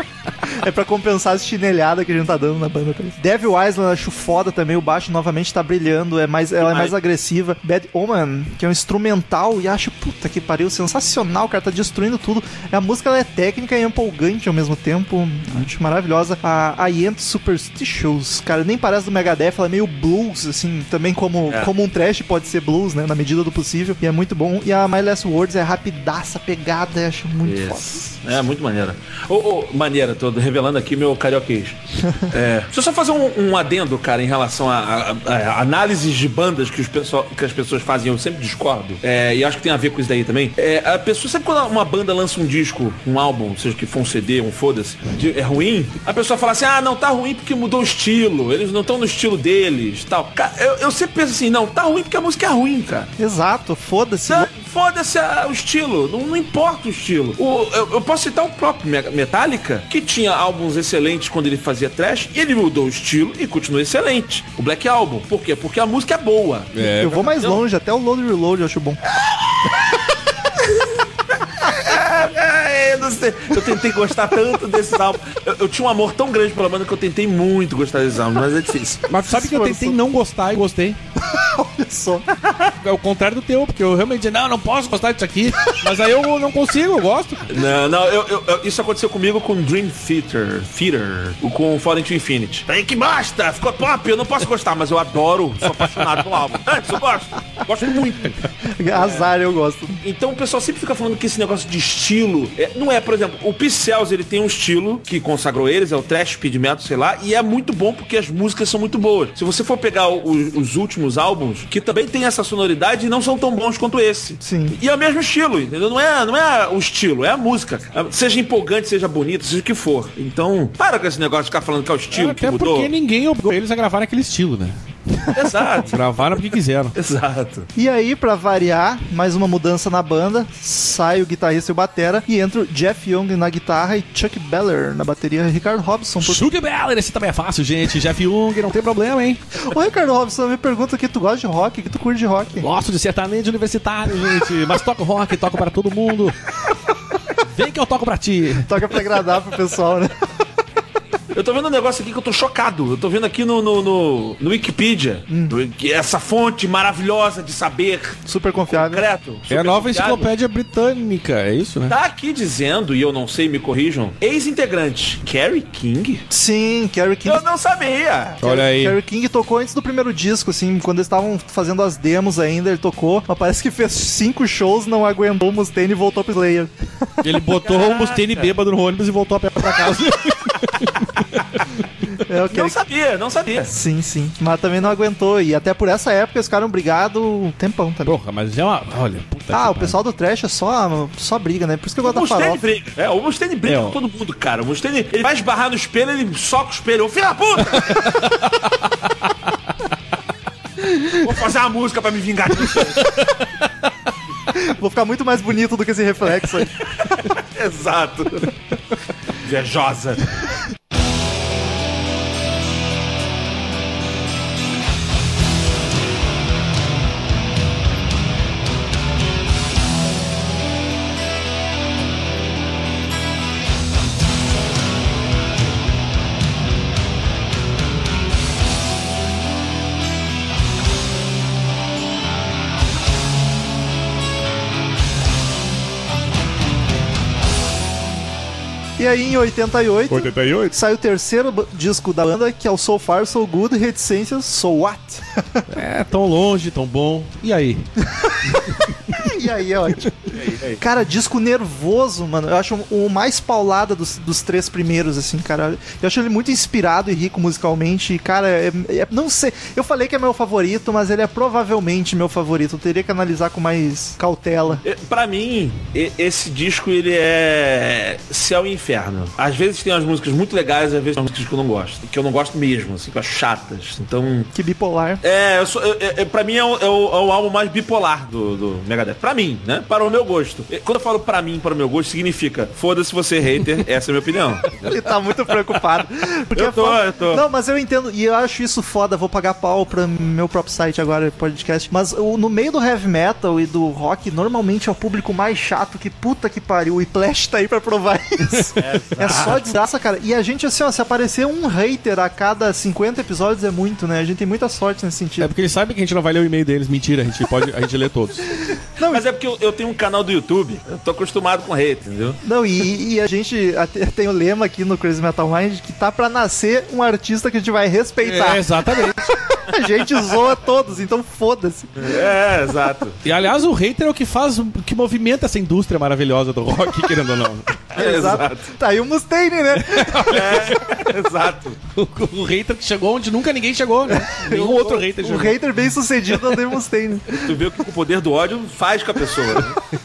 *laughs* É pra compensar as chinelhadas que a gente tá dando na banda. Devil Island acho foda também. O baixo novamente tá brilhando. É mais, ela é mais agressiva. Bad Omen, que é um instrumental. E acho, puta que pariu, sensacional. O cara tá destruindo tudo. A música ela é técnica e empolgante ao mesmo tempo. Acho maravilhosa. A Am Superstitious, cara, nem parece do Megadeth. Ela é meio blues, assim. Também como, É. como um trash pode ser blues, né? Na medida do possível. E é muito bom. E a My Last Words é rapidaça, pegada. Acho muito foda. Isso. É, muito maneira. Ô, ô, maneira, tô revelando aqui meu carioquês. *laughs* é, deixa eu só fazer um, um adendo, cara, em relação a, a- a análises de bandas que, os pessoal, que as pessoas fazem, eu sempre discordo. É, e acho que tem a ver com isso daí também. É, a pessoa, sempre quando uma banda lança um disco, um álbum, seja que for um CD, um foda-se, é ruim, a pessoa fala assim, ah, não, tá ruim porque mudou o estilo, eles não estão no estilo deles, tal. Cara, eu, eu sempre penso assim, não, tá ruim porque a música é ruim, cara. Exato, foda-se. Não, Foda-se o estilo, não, não importa o estilo. O- eu, eu posso citar o próprio Me- Metallica, que tinha álbuns excelentes quando ele fazia trash, e ele mudou o estilo e continua excelente. O Black Album. Por quê? Porque a música é boa. É, eu vou mais longe, até o Load Reload eu acho bom. *laughs* Eu, tentei gostar tanto desses álbuns. Eu, eu tinha um amor tão grande pela banda que eu tentei muito gostar desses álbuns, mas é difícil. Mas sabe que eu tentei não gostar e gostei. *laughs* Olha só. É o contrário do teu, porque eu realmente disse, não, não posso gostar disso aqui. Mas aí eu não consigo, eu gosto. Não, não, eu, eu- eu- isso aconteceu comigo com Dream Theater, Theater, o com Fallen to Infinity. Aí que basta, ficou pop, eu não posso gostar, mas eu adoro, sou apaixonado pelo álbum. Antes, eu gosto, gosto muito. *laughs* Azar, eu gosto. Então o pessoal sempre fica falando que esse negócio de estilo é- não é, por exemplo, o Pixels ele tem um estilo que consagrou eles, é o trash speed metal, sei lá, e é muito bom porque as músicas são muito boas. Se você for pegar o- os últimos álbuns, que também tem essa sonoridade e não são tão bons quanto esse. Sim. E é o mesmo estilo, entendeu? Não é, não é o estilo, é a música. Seja empolgante, seja bonito, seja o que for. Então, para com esse negócio de ficar falando que é o estilo que Até mudou. porque ninguém obrigou eles a gravar aquele estilo, né? *laughs* Exato. Gravaram porque quiseram. Exato. E aí, pra variar, mais uma mudança na banda, sai o guitarrista e o batera, e entra o Jeff Young na guitarra e Chuck Beller na bateria, Ricardo Robson. Por... Sugar Beller, esse também é fácil, gente. Jeff Jung, não tem problema, hein? Ô, Ricardo Robson, me pergunta que tu gosta de rock, que tu curte de rock. Gosto de sertanejo universitário, gente. Mas toco rock, toco para todo mundo. Vem que eu toco pra ti. Toca pra agradar pro pessoal, né? Eu tô vendo um negócio aqui que eu tô chocado. Eu tô vendo aqui no, no, no, no Wikipedia. que essa fonte maravilhosa de saber Super confiável. concreto. É a nova super confiável. enciclopédia britânica, é isso, né? Tá aqui dizendo, e eu não sei, me corrijam, ex-integrante Carrie King? Sim, Kerry King. Eu não sabia. Olha aí. Kerry King tocou antes do primeiro disco, assim, quando eles estavam fazendo as demos ainda, ele tocou, mas parece que fez cinco shows, não aguentou o Mustaine e voltou pro Slayer. Ele botou o Mustaine bêbado no ônibus e voltou a pé pra casa. *laughs* É, o Não Kerry... sabia, não sabia. Sim, sim. Mas também não aguentou. E até por essa época eles ficaram brigados um tempão também. Porra, mas é uma. Olha, puta Ah, que o pessoal do trash é só, só briga, né? Por isso que eu O gosto da farofa. briga. É, o Mustaine briga É, com todo mundo, cara. O Mustaine, ele vai esbarrar no espelho, ele soca o espelho. Ô, filho da puta! *laughs* Vou fazer uma música pra me vingar disso. Vou ficar muito mais bonito do que esse reflexo aí. *laughs* Exato. Invejosa. E aí em 88, 88? sai o terceiro disco da banda, que é o So Far So Good, Reticências, So What? É, tão longe, tão bom. E aí? *laughs* e aí, é ótimo. Cara, disco nervoso, mano. Eu acho o mais paulada dos, dos três primeiros, assim, cara. Eu acho ele muito inspirado e rico musicalmente. E, cara, é- é- não sei. Eu falei que é meu favorito, mas ele é provavelmente meu favorito. Eu teria que analisar com mais cautela. E, Pra mim, esse disco ele é céu e inferno. Às vezes tem umas músicas muito legais, às vezes tem umas músicas que eu não gosto. Que eu não gosto mesmo, assim, que chatas. Então. Que bipolar. É, eu sou, eu, eu, pra mim é o, é o- é o álbum mais bipolar do, do Megadeth. Pra mim, né? Para o meu gosto. E Quando eu falo pra mim, para o meu gosto, significa foda-se você, hater, *laughs* essa é a minha opinião. Ele tá muito preocupado. Porque Eu é tô, foda. eu tô. Não, mas eu entendo. E eu acho isso foda. Vou pagar pau pra meu próprio site agora, podcast. Mas o- no meio do heavy metal e do rock, normalmente é o público mais chato que puta que pariu. O Plash tá aí pra provar *laughs* isso. É, só desgraça, cara. E a gente, assim, ó, se aparecer um hater a cada 50 episódios é muito, né? A gente tem muita sorte nesse É sentido. porque eles sabem que a gente não vai ler o e-mail deles. Mentira, a gente pode, a gente lê todos. Mas é porque eu, eu tenho um canal do YouTube, eu tô acostumado com hater, entendeu? Não, e, e a gente até tem o lema aqui no Crazy Metal Mind que tá pra nascer um artista que a gente vai respeitar. É, exatamente. *laughs* A gente zoa todos, então foda-se. É, exato. E aliás, o hater é o que faz, o que movimenta essa indústria maravilhosa do rock, querendo ou não. *laughs* É, exato. Tá aí o Mustaine, né? É, exato. O, o hater que chegou onde nunca ninguém chegou, né? Nenhum outro hater O chegou. hater bem sucedido é o Mustaine. Tu vê o que o poder do ódio faz com a pessoa. Né?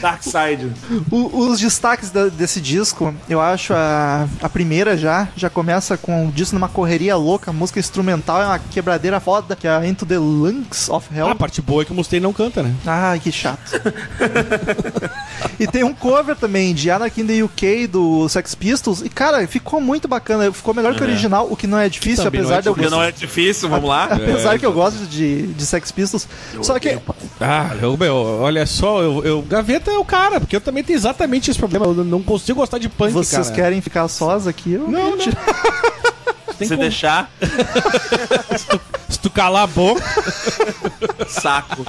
Dark Side. O- os destaques da- desse disco, eu acho a, a primeira já, já começa com o disco numa correria louca, música instrumental é uma quebradeira foda, que é a Into the Lungs of Ah, Hell. a parte boa é que o Mustaine não canta, né? Ai, que chato. *laughs* e tem um cover também de Anarchy in the UK do Sex Pistols. E, cara, ficou muito bacana. Ficou melhor que o original, o que não é difícil, também não apesar é de eu Porque não é difícil, vamos lá. *laughs* Apesar que eu gosto de, de Sex Pistols. Só que. Ah, eu, meu, olha só, eu, eu- Gaveta é o cara, porque eu também tenho exatamente esse problema. Eu não consigo gostar de punk, Vocês cara. querem ficar sós aqui? Eu Não, não. *laughs* Se como- deixar, *laughs* Se tu calar a boca. *laughs* saco.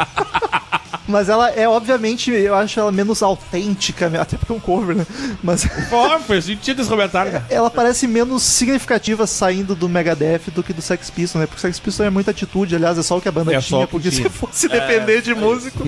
Mas ela é, obviamente, eu acho ela menos autêntica, até porque é um cover, né? Mas Ó, fez sentido esse comentário, cara. ela parece menos significativa saindo do Megadeth do que do Sex Pistols, né? Porque Sex Pistols é muita atitude, aliás, é só o que a banda É tinha, o que porque tinha. se fosse depender de músico.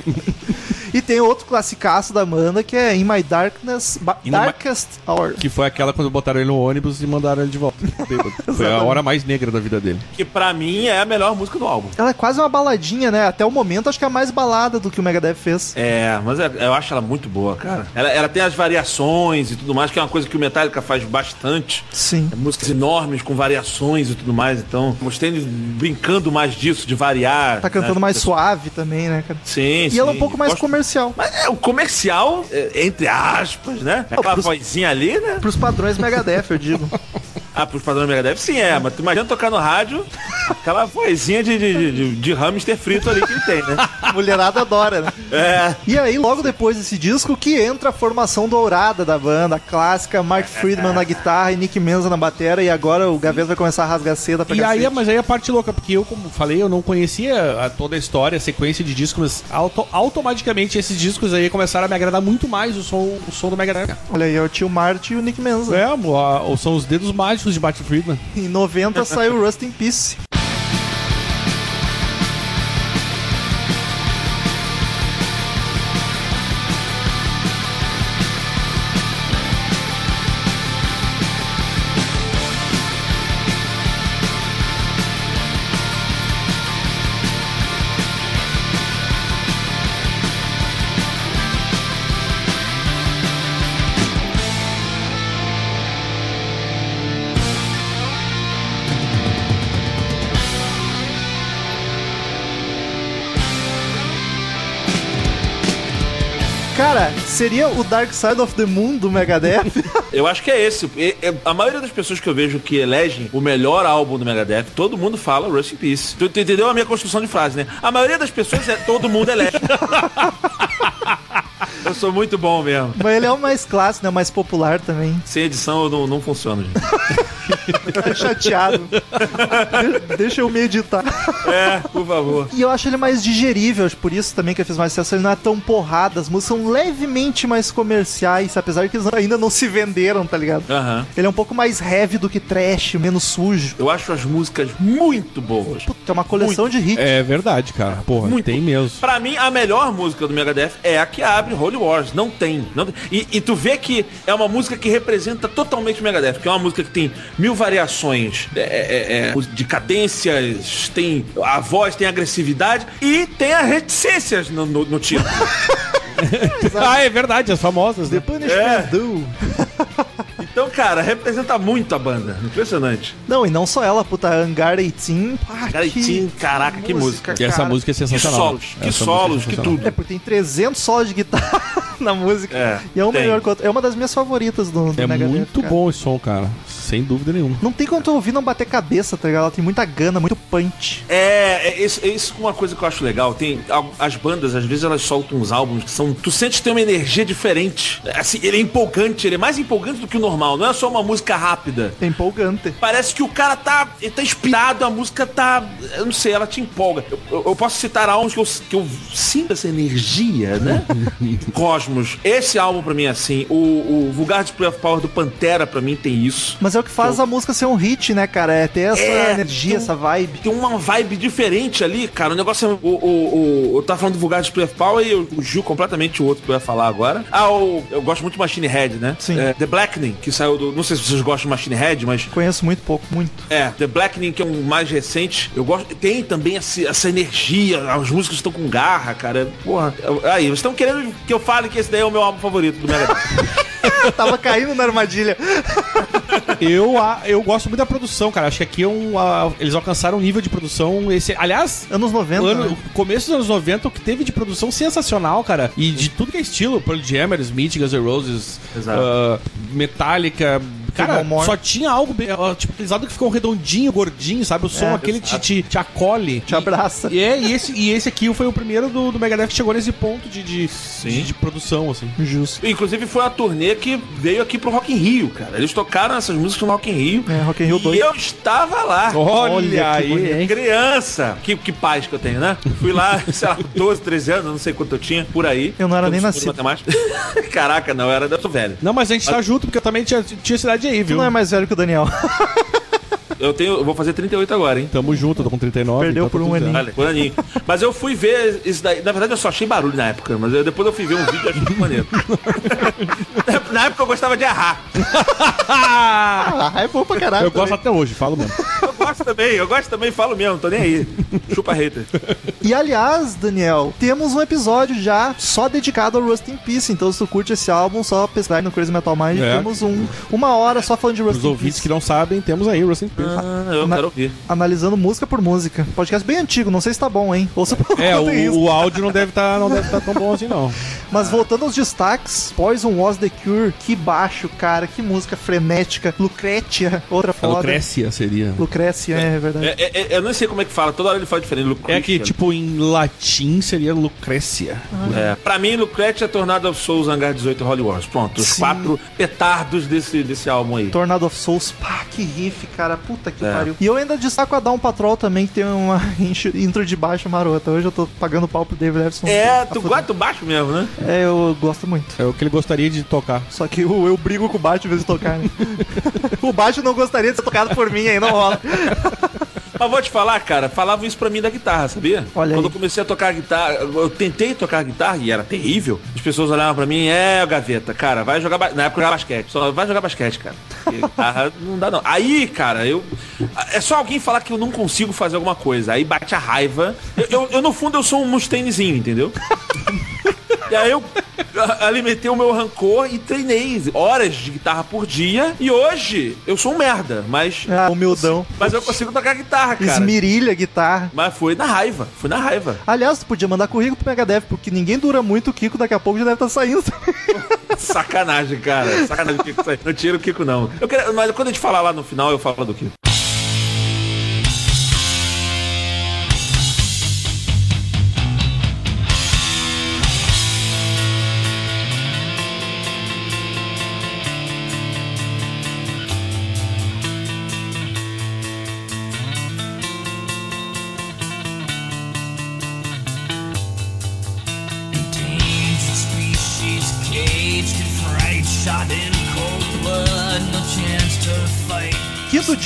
E tem outro classicaço da banda que é In My Darkness, Ba- In My- Darkest Hour. Que foi aquela quando botaram ele no ônibus e mandaram ele de volta. *laughs* Foi a hora mais negra da vida dele. Que pra mim é a melhor música do álbum. Ela é quase uma baladinha, né? Até o momento acho que é a mais balada do que o Megadeth fez. É, mas é- eu acho ela muito boa, cara. Ela, ela tem as variações e tudo mais, que é uma coisa que o Metallica faz bastante. Sim. É músicas enormes com variações e tudo mais. Então, mostrei brincando mais disso, de variar. Tá cantando né? mais suave também, né, cara? Sim, E ela é um sim. pouco mais Gosto- comercial. Mas é, o comercial, é, entre aspas, né? Aquela pros- vozinha ali, né? Pros padrões Megadeth, eu digo. *laughs* Ah, pros padrões Megadeth, sim, é. Mas tu imagina tocar no rádio aquela vozinha de, de, de, de hamster frito ali que ele tem, né? *laughs* Mulherada adora, né? É. E aí, logo depois desse disco, que entra a formação dourada da banda, a clássica, Mark Friedman na guitarra e Nick Menza na batera, e agora o Gaveta vai começar a rasgar seda pra E aí, mas aí a parte louca, porque eu, como falei, eu não conhecia a- toda a história, a sequência de discos, mas auto- automaticamente esses discos aí começaram a me agradar muito mais o som, o som do Megadeth. Olha aí, é o tio Marty e o Nick Menza. É, mo- a- são os dedos mágicos de Martin Friedman. Em 90 saiu Rust in Peace. Seria o Dark Side of the Moon do Megadeth? *laughs* Eu acho que é esse. A maioria das pessoas que eu vejo que elegem o melhor álbum do Megadeth, todo mundo fala Rust in Peace. Tu, tu entendeu a minha construção de frase, né? A maioria das pessoas é todo mundo elege. *laughs* Eu sou muito bom mesmo. Mas ele é o mais clássico, né? O mais popular também. Sem edição eu não, não funciona, gente. *laughs* Tá chateado. De- Deixa eu meditar. É, por favor. E eu acho ele mais digerível, acho por isso também que ele fez mais sucesso. Ele não é tão porrada, as músicas são levemente mais comerciais, apesar que eles *laughs* ainda não se venderam, tá ligado? Aham. Ele é um pouco mais heavy do que trash, menos sujo. Eu acho as músicas muito boas. Puta, é uma coleção de hits. É verdade, cara. Porra, Muito. tem mesmo. Pra mim, a melhor música do Megadeth é a que abre Holy Wars. Não tem. Não tem. E, e tu vê que é uma música que representa totalmente o Megadeth, que é uma música que tem mil variações é, é, é, de cadências, tem a voz, tem agressividade e tem as reticências no, no, no título. *laughs* *laughs* ah, é verdade, as famosas, né? The Punishment É. Do. *laughs* Então, cara, representa muito a banda. Impressionante. Não, e não só ela, puta, Hangar 18. Pá, Cara, que Tim, caraca, que música. E essa cara. música é Que sensacional. solos, que Essa solos, é que tudo. É, porque tem 300 solos de guitarra *laughs* na música. É, e é uma melhor que. É uma das minhas favoritas do, do É Megadeth, muito bom esse som, cara. Sem dúvida nenhuma. Não tem como tu ouvir não bater cabeça, tá ligado? Ela tem muita gana, muito punch. É, é isso, é isso uma coisa que eu acho legal. Tem as bandas, às vezes elas soltam uns álbuns que são. Tu sente que tem uma energia diferente. Assim, ele é empolgante, ele é mais empolgante do que o normal. Não é só uma música rápida. É empolgante. Parece que o cara tá, ele tá inspirado, a música tá. Eu não sei, ela te empolga. Eu, eu- eu posso citar álbuns que eu, que eu sinto essa energia, né? *laughs* Cosmos. Esse álbum pra mim é assim. O, o Vulgar Display of Power do Pantera pra mim tem isso. Mas é o que faz a música ser um hit, né, cara? É ter essa É, energia, tem essa vibe. Tem uma vibe diferente ali, cara. O negócio é. O, o, o, eu tava falando do Vulgar Display of Power e eu fugiu completamente o outro que eu ia falar agora. Ah, o, eu gosto muito de Machine Head, né? Sim. É, The Blackening, que saiu do. Não sei se vocês gostam de Machine Head, mas. Conheço muito pouco, muito. É, The Blackening, que é um mais recente. Eu gosto. Tem também essa, essa energia. As músicas estão com garra, cara. Porra. eu- Aí, vocês estão querendo que eu fale que esse daí é o meu álbum favorito do Megadeth. *laughs* *laughs* Tava caindo na armadilha. Eu, a- eu gosto muito da produção, cara. Acho que aqui é um, a- eles alcançaram um nível de produção. Esse, aliás, Anos 90. o, ano, né? o começo dos anos 90, o que teve de produção sensacional, cara. E de tudo que é estilo, Pearl Jam, Smith, Guns N' Roses, Exato. ah, Metallica. Cara, More. só tinha algo, tipo, aqueles que ficam redondinho, gordinho, sabe? O som É, aquele te, te, te acolhe. Te abraça. E, é, e, esse, e esse aqui foi o primeiro do, do Megadeth que chegou nesse ponto de, de, de, de produção, assim. Justo. Inclusive foi uma turnê que veio aqui pro Rock in Rio, cara. Eles tocaram essas músicas no Rock in Rio. É, Rock in Rio e 2. eu estava lá. Olha, que aí, bonito. Criança, que, que paz que eu tenho, né? Fui lá, *laughs* sei lá, 12, 13 anos, não sei quanto eu tinha, por aí. Eu não era nem sou nascido. *laughs* Caraca, não, eu era, eu sou velho. Não, mas a gente tá junto, porque eu também tinha, tinha cidade aí, Tu viu? não é mais velho que o Daniel. *laughs* Eu tenho, eu vou fazer 38 agora, hein? Tamo junto, tô com 39. Perdeu então tá por um tudo aninho. Olha, por aninho. Mas eu fui ver isso daí. Na verdade, eu só achei barulho na época, mas eu- depois eu fui ver um vídeo e achei muito maneiro. *laughs* na época eu gostava de arrar. *laughs* Ah, é bom pra caralho. Eu gosto também. até hoje, falo mesmo. Eu gosto também, eu gosto também, falo mesmo, tô nem aí. *laughs* Chupa hater. E aliás, Daniel, temos um episódio já só dedicado ao Rust in Peace. Então, se tu curte esse álbum, só pesquisar aí no Crazy Metal Mind. É. Temos um, uma hora só falando de Rust Os in ouvintes Peace. que não sabem, temos aí Rust in Peace. Ah, eu Na- quero ouvir. Analisando música por música. Podcast bem antigo, não sei se tá bom, hein? Ouça por É, o, o áudio não deve estar não deve tá tão bom assim, não. *laughs* Mas voltando aos destaques, Poison Was the Cure, que baixo, cara, que música frenética. Lucretia, outra A foda. Lucrécia seria. Lucrécia, é, verdade. É, é, é, eu não sei como é que fala, toda hora ele fala diferente. É Lucretia. que, tipo, em latim seria Lucrécia. É, pra mim, Lucretia, Tornado of Souls, Hangar 18 e Holy Wars. Pronto, os Sim. quatro petardos desse, desse álbum aí. Tornado of Souls, pá, que riff, cara, puta que É. pariu. E eu ainda destaco a Down Patrol também, que tem uma *laughs* intro- de baixo marota. Hoje eu tô pagando pau pro David Ellison. É, A tu gosta do baixo mesmo, né? É, eu gosto muito. É o que ele gostaria de tocar. Só que eu, eu brigo com o baixo em vez de tocar, né? *laughs* o baixo não gostaria de ser tocado por mim, aí não rola. *laughs* Mas vou te falar, cara, falavam isso pra mim da guitarra, sabia? Olha Quando aí. eu comecei a tocar guitarra, eu tentei tocar guitarra e era terrível. As pessoas olhavam pra mim, é, gaveta, cara, vai jogar. ba- Na época eu jogava basquete, só vai jogar basquete, cara. Porque *laughs* guitarra não dá, não. Aí, cara, eu. É só alguém falar que eu não consigo fazer alguma coisa. Aí bate a raiva. Eu, eu- eu, no fundo, eu sou um Mustainezinho, entendeu? *laughs* E aí eu alimentei o meu rancor e treinei horas de guitarra por dia. E hoje eu sou um merda, mas. Ah, humildão. Mas eu consigo tocar guitarra, cara. Esmirilha, guitarra. Mas foi na raiva, foi na raiva. Aliás, tu podia mandar currículo pro Megadeth, porque ninguém dura muito, o Kiko daqui a pouco já deve estar saindo. *laughs* Sacanagem, cara. Sacanagem o Kiko. sair. Não tira o Kiko, não. Eu quero, mas quando a gente falar lá no final, eu falo do Kiko.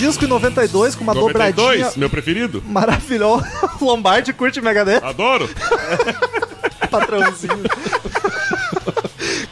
Disco em 92, com uma dobradinha 92, meu preferido. maravilhosa. *laughs* Lombardi curte Megadeth, Adoro. *laughs* patrãozinho.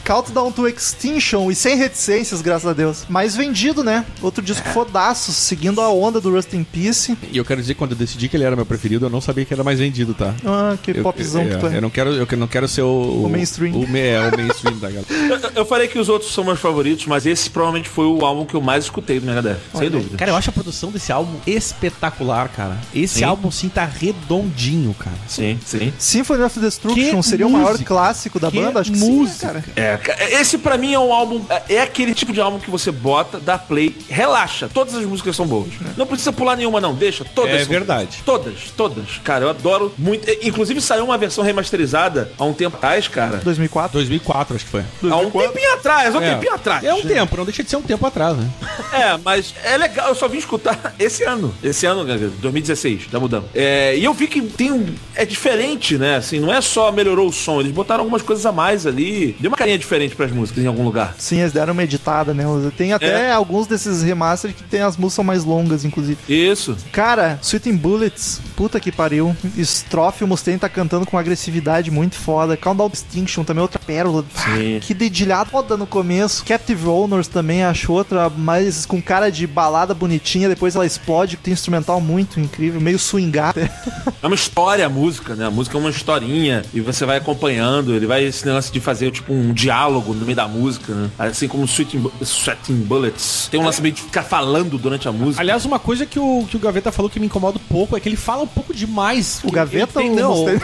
Countdown to Extinction e sem reticências, graças a Deus. Mais vendido, né? Outro disco fodaço, seguindo a onda do Rust in Peace. E eu quero dizer quando eu decidi que ele era meu preferido, eu não sabia que era mais vendido, tá? Ah, que Eu, popzão eu, que tu eu é. não quero, eu não quero ser o, O mainstream. O, é, o mainstream da galera. *laughs* Eu, eu falei que os outros são meus favoritos, mas esse provavelmente foi o álbum que eu mais escutei do Megadeth, sem dúvida. Cara, eu acho a produção desse álbum espetacular, cara. Esse Sim. álbum, sim, tá redondinho, cara. Sim, sim. Symphony of Destruction Que seria o maior música. clássico da Que banda? Acho que música. sim, né, cara. É, esse pra mim é um álbum, é é aquele tipo de álbum que você bota, dá play, relaxa, todas as músicas são boas. Não precisa pular nenhuma não, deixa, todas É são verdade. Todas, todas. Cara, eu adoro muito. Inclusive saiu uma versão remasterizada há um tempo atrás, cara. 2004. 2004, acho que foi. Há um tempinho atrás, há um É. tempinho atrás. É um tempo, não deixa de ser um tempo atrás, né? *laughs* É, mas é legal, eu só vim escutar *laughs* esse ano. Esse ano, né, 2016, já mudamos. É, e eu vi que tem um. É diferente, né? Assim, não é só melhorou o som, eles botaram algumas coisas a mais ali. Deu uma carinha diferente pras músicas em algum lugar. Sim, eles deram uma editada, né? Tem até É. alguns desses remasters que tem as músicas mais longas, inclusive. Isso. Cara, Sweet in Bullets, puta que pariu. Strofe, o Mustaine tá cantando com uma agressividade muito foda. Countdown Extinction também outra pérola. Sim. Que dedilhado foda no começo. Captive Owners também acho outra, mais com cara de balada bonitinha. Depois ela explode, tem instrumental muito incrível, meio swingado. É uma história a música, né? A música é uma historinha e você vai acompanhando. Ele vai esse negócio de fazer tipo um diálogo no meio da música, né? Assim como Sweet in, Bu- Sweat in Bullets. Tem um lance meio de ficar falando durante a música. Aliás, uma coisa que o, que o Gaveta falou que me incomoda um pouco é que ele fala um pouco demais. O Gaveta Ele ou o não, Mustaine?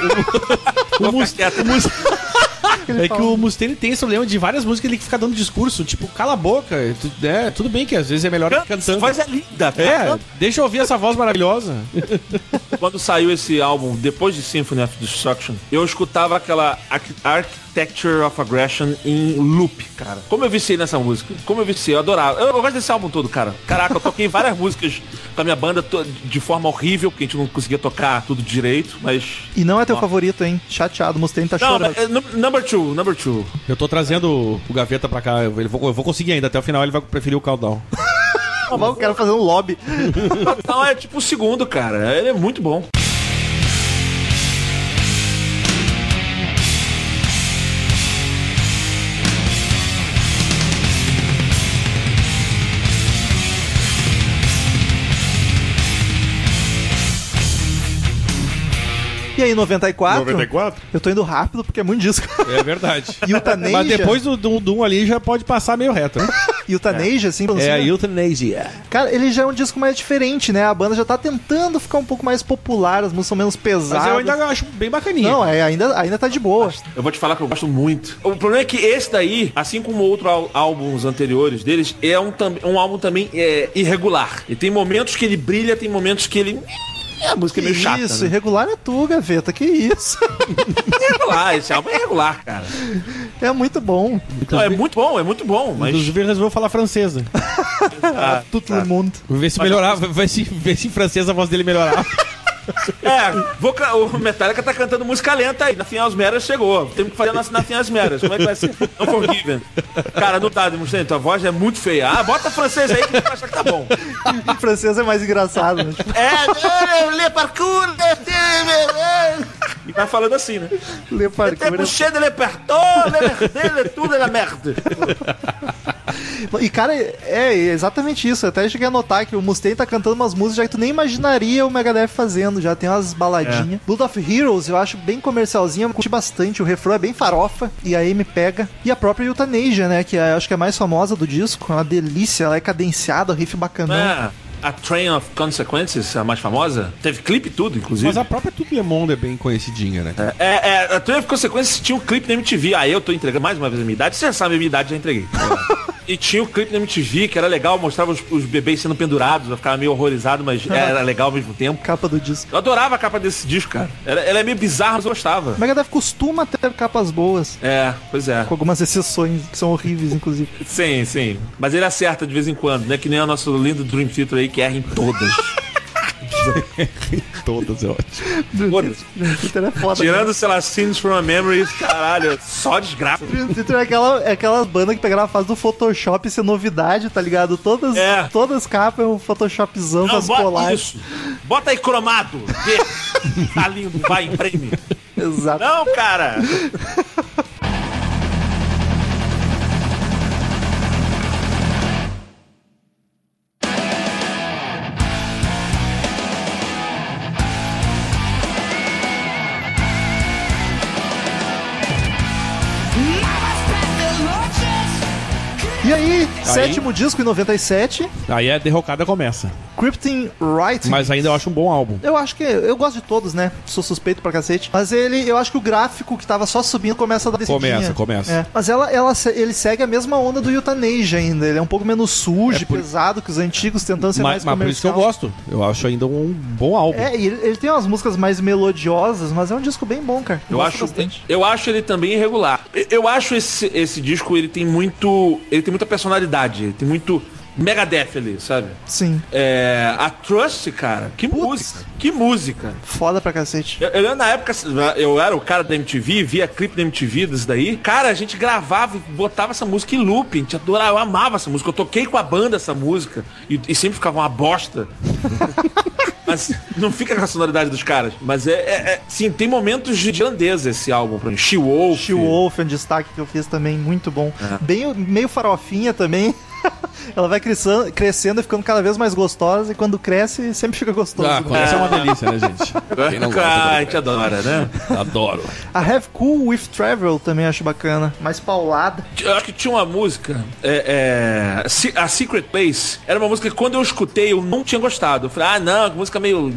o, o, Mus- quieto. o *laughs* *laughs* Mus- É que o Mustaine tem esse problema de várias músicas ele fica dando discurso, tipo, cala a boca. É, tudo bem que às vezes é melhor Essa cantando. voz é linda, É, cara. deixa eu ouvir essa voz maravilhosa. *laughs* Quando saiu esse álbum, depois de Symphony of Destruction, eu escutava aquela Arch- Architecture of Aggression em loop, cara. Como eu viciei nessa música. Como eu viciei, eu adorava. Eu, eu gosto desse álbum todo, cara. Caraca, eu toquei várias *laughs* músicas com a minha banda de forma horrível, porque a gente não conseguia tocar tudo direito, mas... E não é teu favorito, hein? Chateado, Mustaine tá Não, chorando. mas, é, num- number two, number two. Eu tô trazendo o Gaveta pra cá, eu, ele vou, eu vou conseguir ainda, até o final ele vai preferir o Countdown. Eu quero fazer um lobby. Não, *laughs* é tipo o segundo, cara. Ele é muito bom. E aí, 94? 94? Eu tô indo rápido porque é muito disco. É verdade. *laughs* Eutanesia. Mas depois do Doom Doom ali já pode passar meio reto, né? *laughs* Eutanesia, assim, É a assim, Euthanasia. Cara, ele já é um disco mais diferente, né? A banda já tá tentando ficar um pouco mais popular, as músicas são menos pesadas. Mas eu ainda acho bem bacaninha. Não, é, ainda, ainda tá de boa. Eu vou te falar que eu gosto muito. O problema é que esse daí, assim como outros ál- álbuns anteriores deles, é um, um álbum também é, irregular. E tem momentos que ele brilha, tem momentos que ele. É, a música é meio chata. isso, né? irregular é tu, Gaveta, que isso. *laughs* Irregular, esse álbum é irregular, cara. é muito bom. Não, é muito bom, é muito bom, mas. Inclusive ele resolveu falar francesa. *laughs* Ah, Tout tá. le monde. Vou ver se melhorava, ver se, ver se em francês a voz dele melhorava. *laughs* *laughs* É, vou o Metallica tá cantando música lenta aí. Na Finals Meras chegou. Temos que fazer na, na Finals Meras. Como é que vai ser? Unforgiven. Cara, não tá demonstrando. Tua voz é muito feia. Ah, bota francês aí que tu vai achar que tá bom. *laughs* Francês é mais engraçado, né? *laughs* É, le parcours. E vai falando assim, né? Le Tem Parkour. boucher de le partout, le merde, le tudo é la merde. *laughs* E, cara, é exatamente isso. Eu até cheguei a notar que o Mustaine tá cantando umas músicas já que tu nem imaginaria o Megadeth fazendo. Já tem umas baladinhas. Blood of Heroes eu acho bem comercialzinha, eu curti bastante. O refrão é bem farofa e aí me pega. E a própria Euthanasia, né? Que é, acho que é a mais famosa do disco. É uma delícia, ela é cadenciada, o riff bacanão. É, a Train of Consequences, a mais famosa, teve clipe e tudo, inclusive. Mas a própria Tudo Le Monde é bem conhecidinha, né? É, é, a Train of Consequences tinha um clipe na MTV. Aí eu tô entregando mais uma vez a minha idade. Você já sabe a minha idade, já entreguei. *laughs* E tinha o clipe na MTV que era legal, mostrava os, os bebês sendo pendurados. Eu ficava meio horrorizado, mas *laughs* era legal ao mesmo tempo. Capa do disco. Eu adorava a capa desse disco, cara. Ela, ela é meio bizarra, mas eu gostava. O Megadeth costuma ter capas boas. É, pois é. Com algumas exceções, que são horríveis, inclusive. *laughs* Sim, sim. Mas ele acerta de vez em quando, né? Que nem o nosso lindo Dream Theater aí, que erra em todas. *laughs* Todas é ótimo. É foda. Tirando, sei lá, Scenes from a Memory, caralho, só desgraça. Theater é aquela, é aquela banda que pegaram a fase do Photoshop e ser novidade, tá ligado? Todas, É. todas as capas é um Photoshopzão com Não, as bota colagens. isso. Bota aí cromado. Vê. Tá lindo, vai, imprime. *laughs* Exato. Não, cara. E aí, sétimo disco em 97, Aí a derrocada começa. Cryptin Wright. Mas ainda eu acho um bom álbum. Eu acho que. Eu gosto de todos, né? Sou suspeito pra cacete. Mas ele. Eu acho que o gráfico que tava só subindo começa a dar descidinha. Começa, começa. É. Mas ela, ela, ele segue a mesma onda do Euthanasia ainda. Ele é um pouco menos sujo, É por- pesado que os antigos, tentando ser Mas, mais mas por isso que eu comercial. gosto. Eu acho ainda um bom álbum. É, e ele, ele tem umas músicas mais melodiosas, mas é um disco bem bom, cara. Eu gosto acho, bastante. eu acho ele também irregular. Eu- Eu acho esse, esse disco, ele tem muito. Ele tem muita personalidade. Ele tem muito Megadeth ali, sabe? Sim. É, a Trust, cara, que música. Que música. Foda pra cacete. Eu, eu lembro na época, eu era o cara da MTV, via clipe da MTV disso daí. Cara, a gente gravava e botava essa música em loop. A gente adorava, eu amava essa música. Eu toquei com a banda essa música e, e sempre ficava uma bosta. *laughs* Mas não fica com a sonoridade dos caras. Mas é, é- é- sim, tem momentos de grandeza esse álbum pra mim. She Wolf. She Wolf é um destaque que eu fiz também, muito bom. É. Bem, meio farofinha também. *laughs* Ela vai crescendo, crescendo e ficando cada vez mais gostosa, e quando cresce, sempre fica gostoso. Ah, né? conhecer é uma delícia, né, gente? Quem não gosta, Ah, a gente adora, né? Adoro. A Have Cool With Travel também acho bacana. Mais paulada. Eu acho que tinha uma música, é, é, a Secret Place, era uma música que quando eu escutei eu não tinha gostado. Eu falei, ah não, que música meio.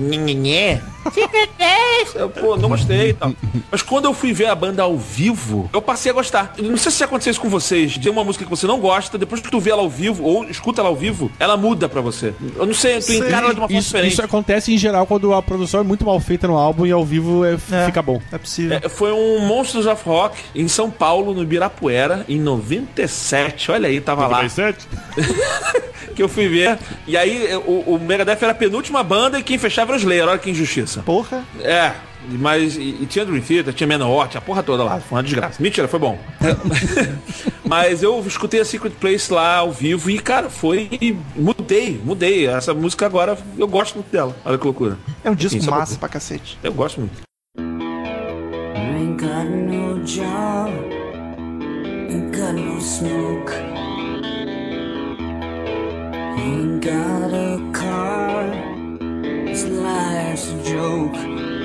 Secret Place! Eu, pô, não gostei e tal. Mas quando eu fui ver a banda ao vivo, eu passei a gostar. Não sei se aconteceu isso com vocês, de uma música que você não gosta, depois que tu vê ela ao vivo, ou escuta ela ao vivo, ela muda pra você. Eu não sei, tu encara ela de uma forma Isso, diferente. isso acontece em geral quando a produção é muito mal feita no álbum e ao vivo é- É, fica bom. É possível. É, foi um Monsters of Rock em São Paulo, no Ibirapuera, em 97. Olha aí, tava lá. *laughs* que eu fui ver. E aí o, o Megadeth era a penúltima banda e quem fechava era o Slayer. Olha que injustiça. Porra. É, mas e, e tinha Dream Theater, tinha Manowar, tinha a porra toda lá. Foi uma desgraça. Mentira, foi bom. *laughs* mas eu escutei a Secret Place lá ao vivo e, cara, foi. Mudei, mudei. Essa música agora eu gosto muito dela. Olha que loucura. É um disco Sim, massa pra cacete. Eu gosto muito. Ain't got a car, this life's a joke.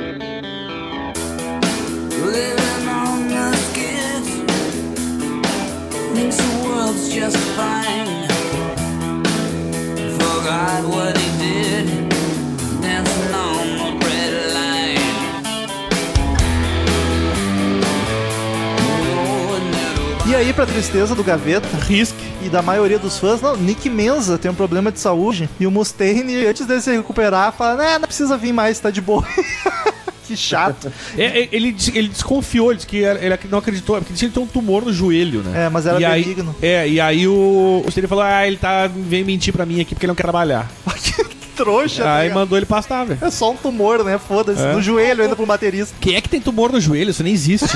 E aí, pra tristeza do Gaveta? Risk. e da maioria dos fãs, não, Nick Menza tem um problema de saúde. E o Mustaine, antes dele se recuperar, fala: né, não precisa vir mais, tá de boa. *laughs* que chato. *laughs* É, é, ele, ele desconfiou, ele disse que era- ele não acreditou, porque disse que ele tem um tumor no joelho, né? É, mas era e aí, benigno. É, e aí o, o ele falou: ah, ele tá vem mentir pra mim aqui porque ele não quer trabalhar. *laughs* que trouxa. tá aí ligado? mandou ele pastar, velho. É só um tumor, né? Foda-se. É. No joelho ainda pro baterista. Quem é que tem tumor no joelho? Isso nem existe.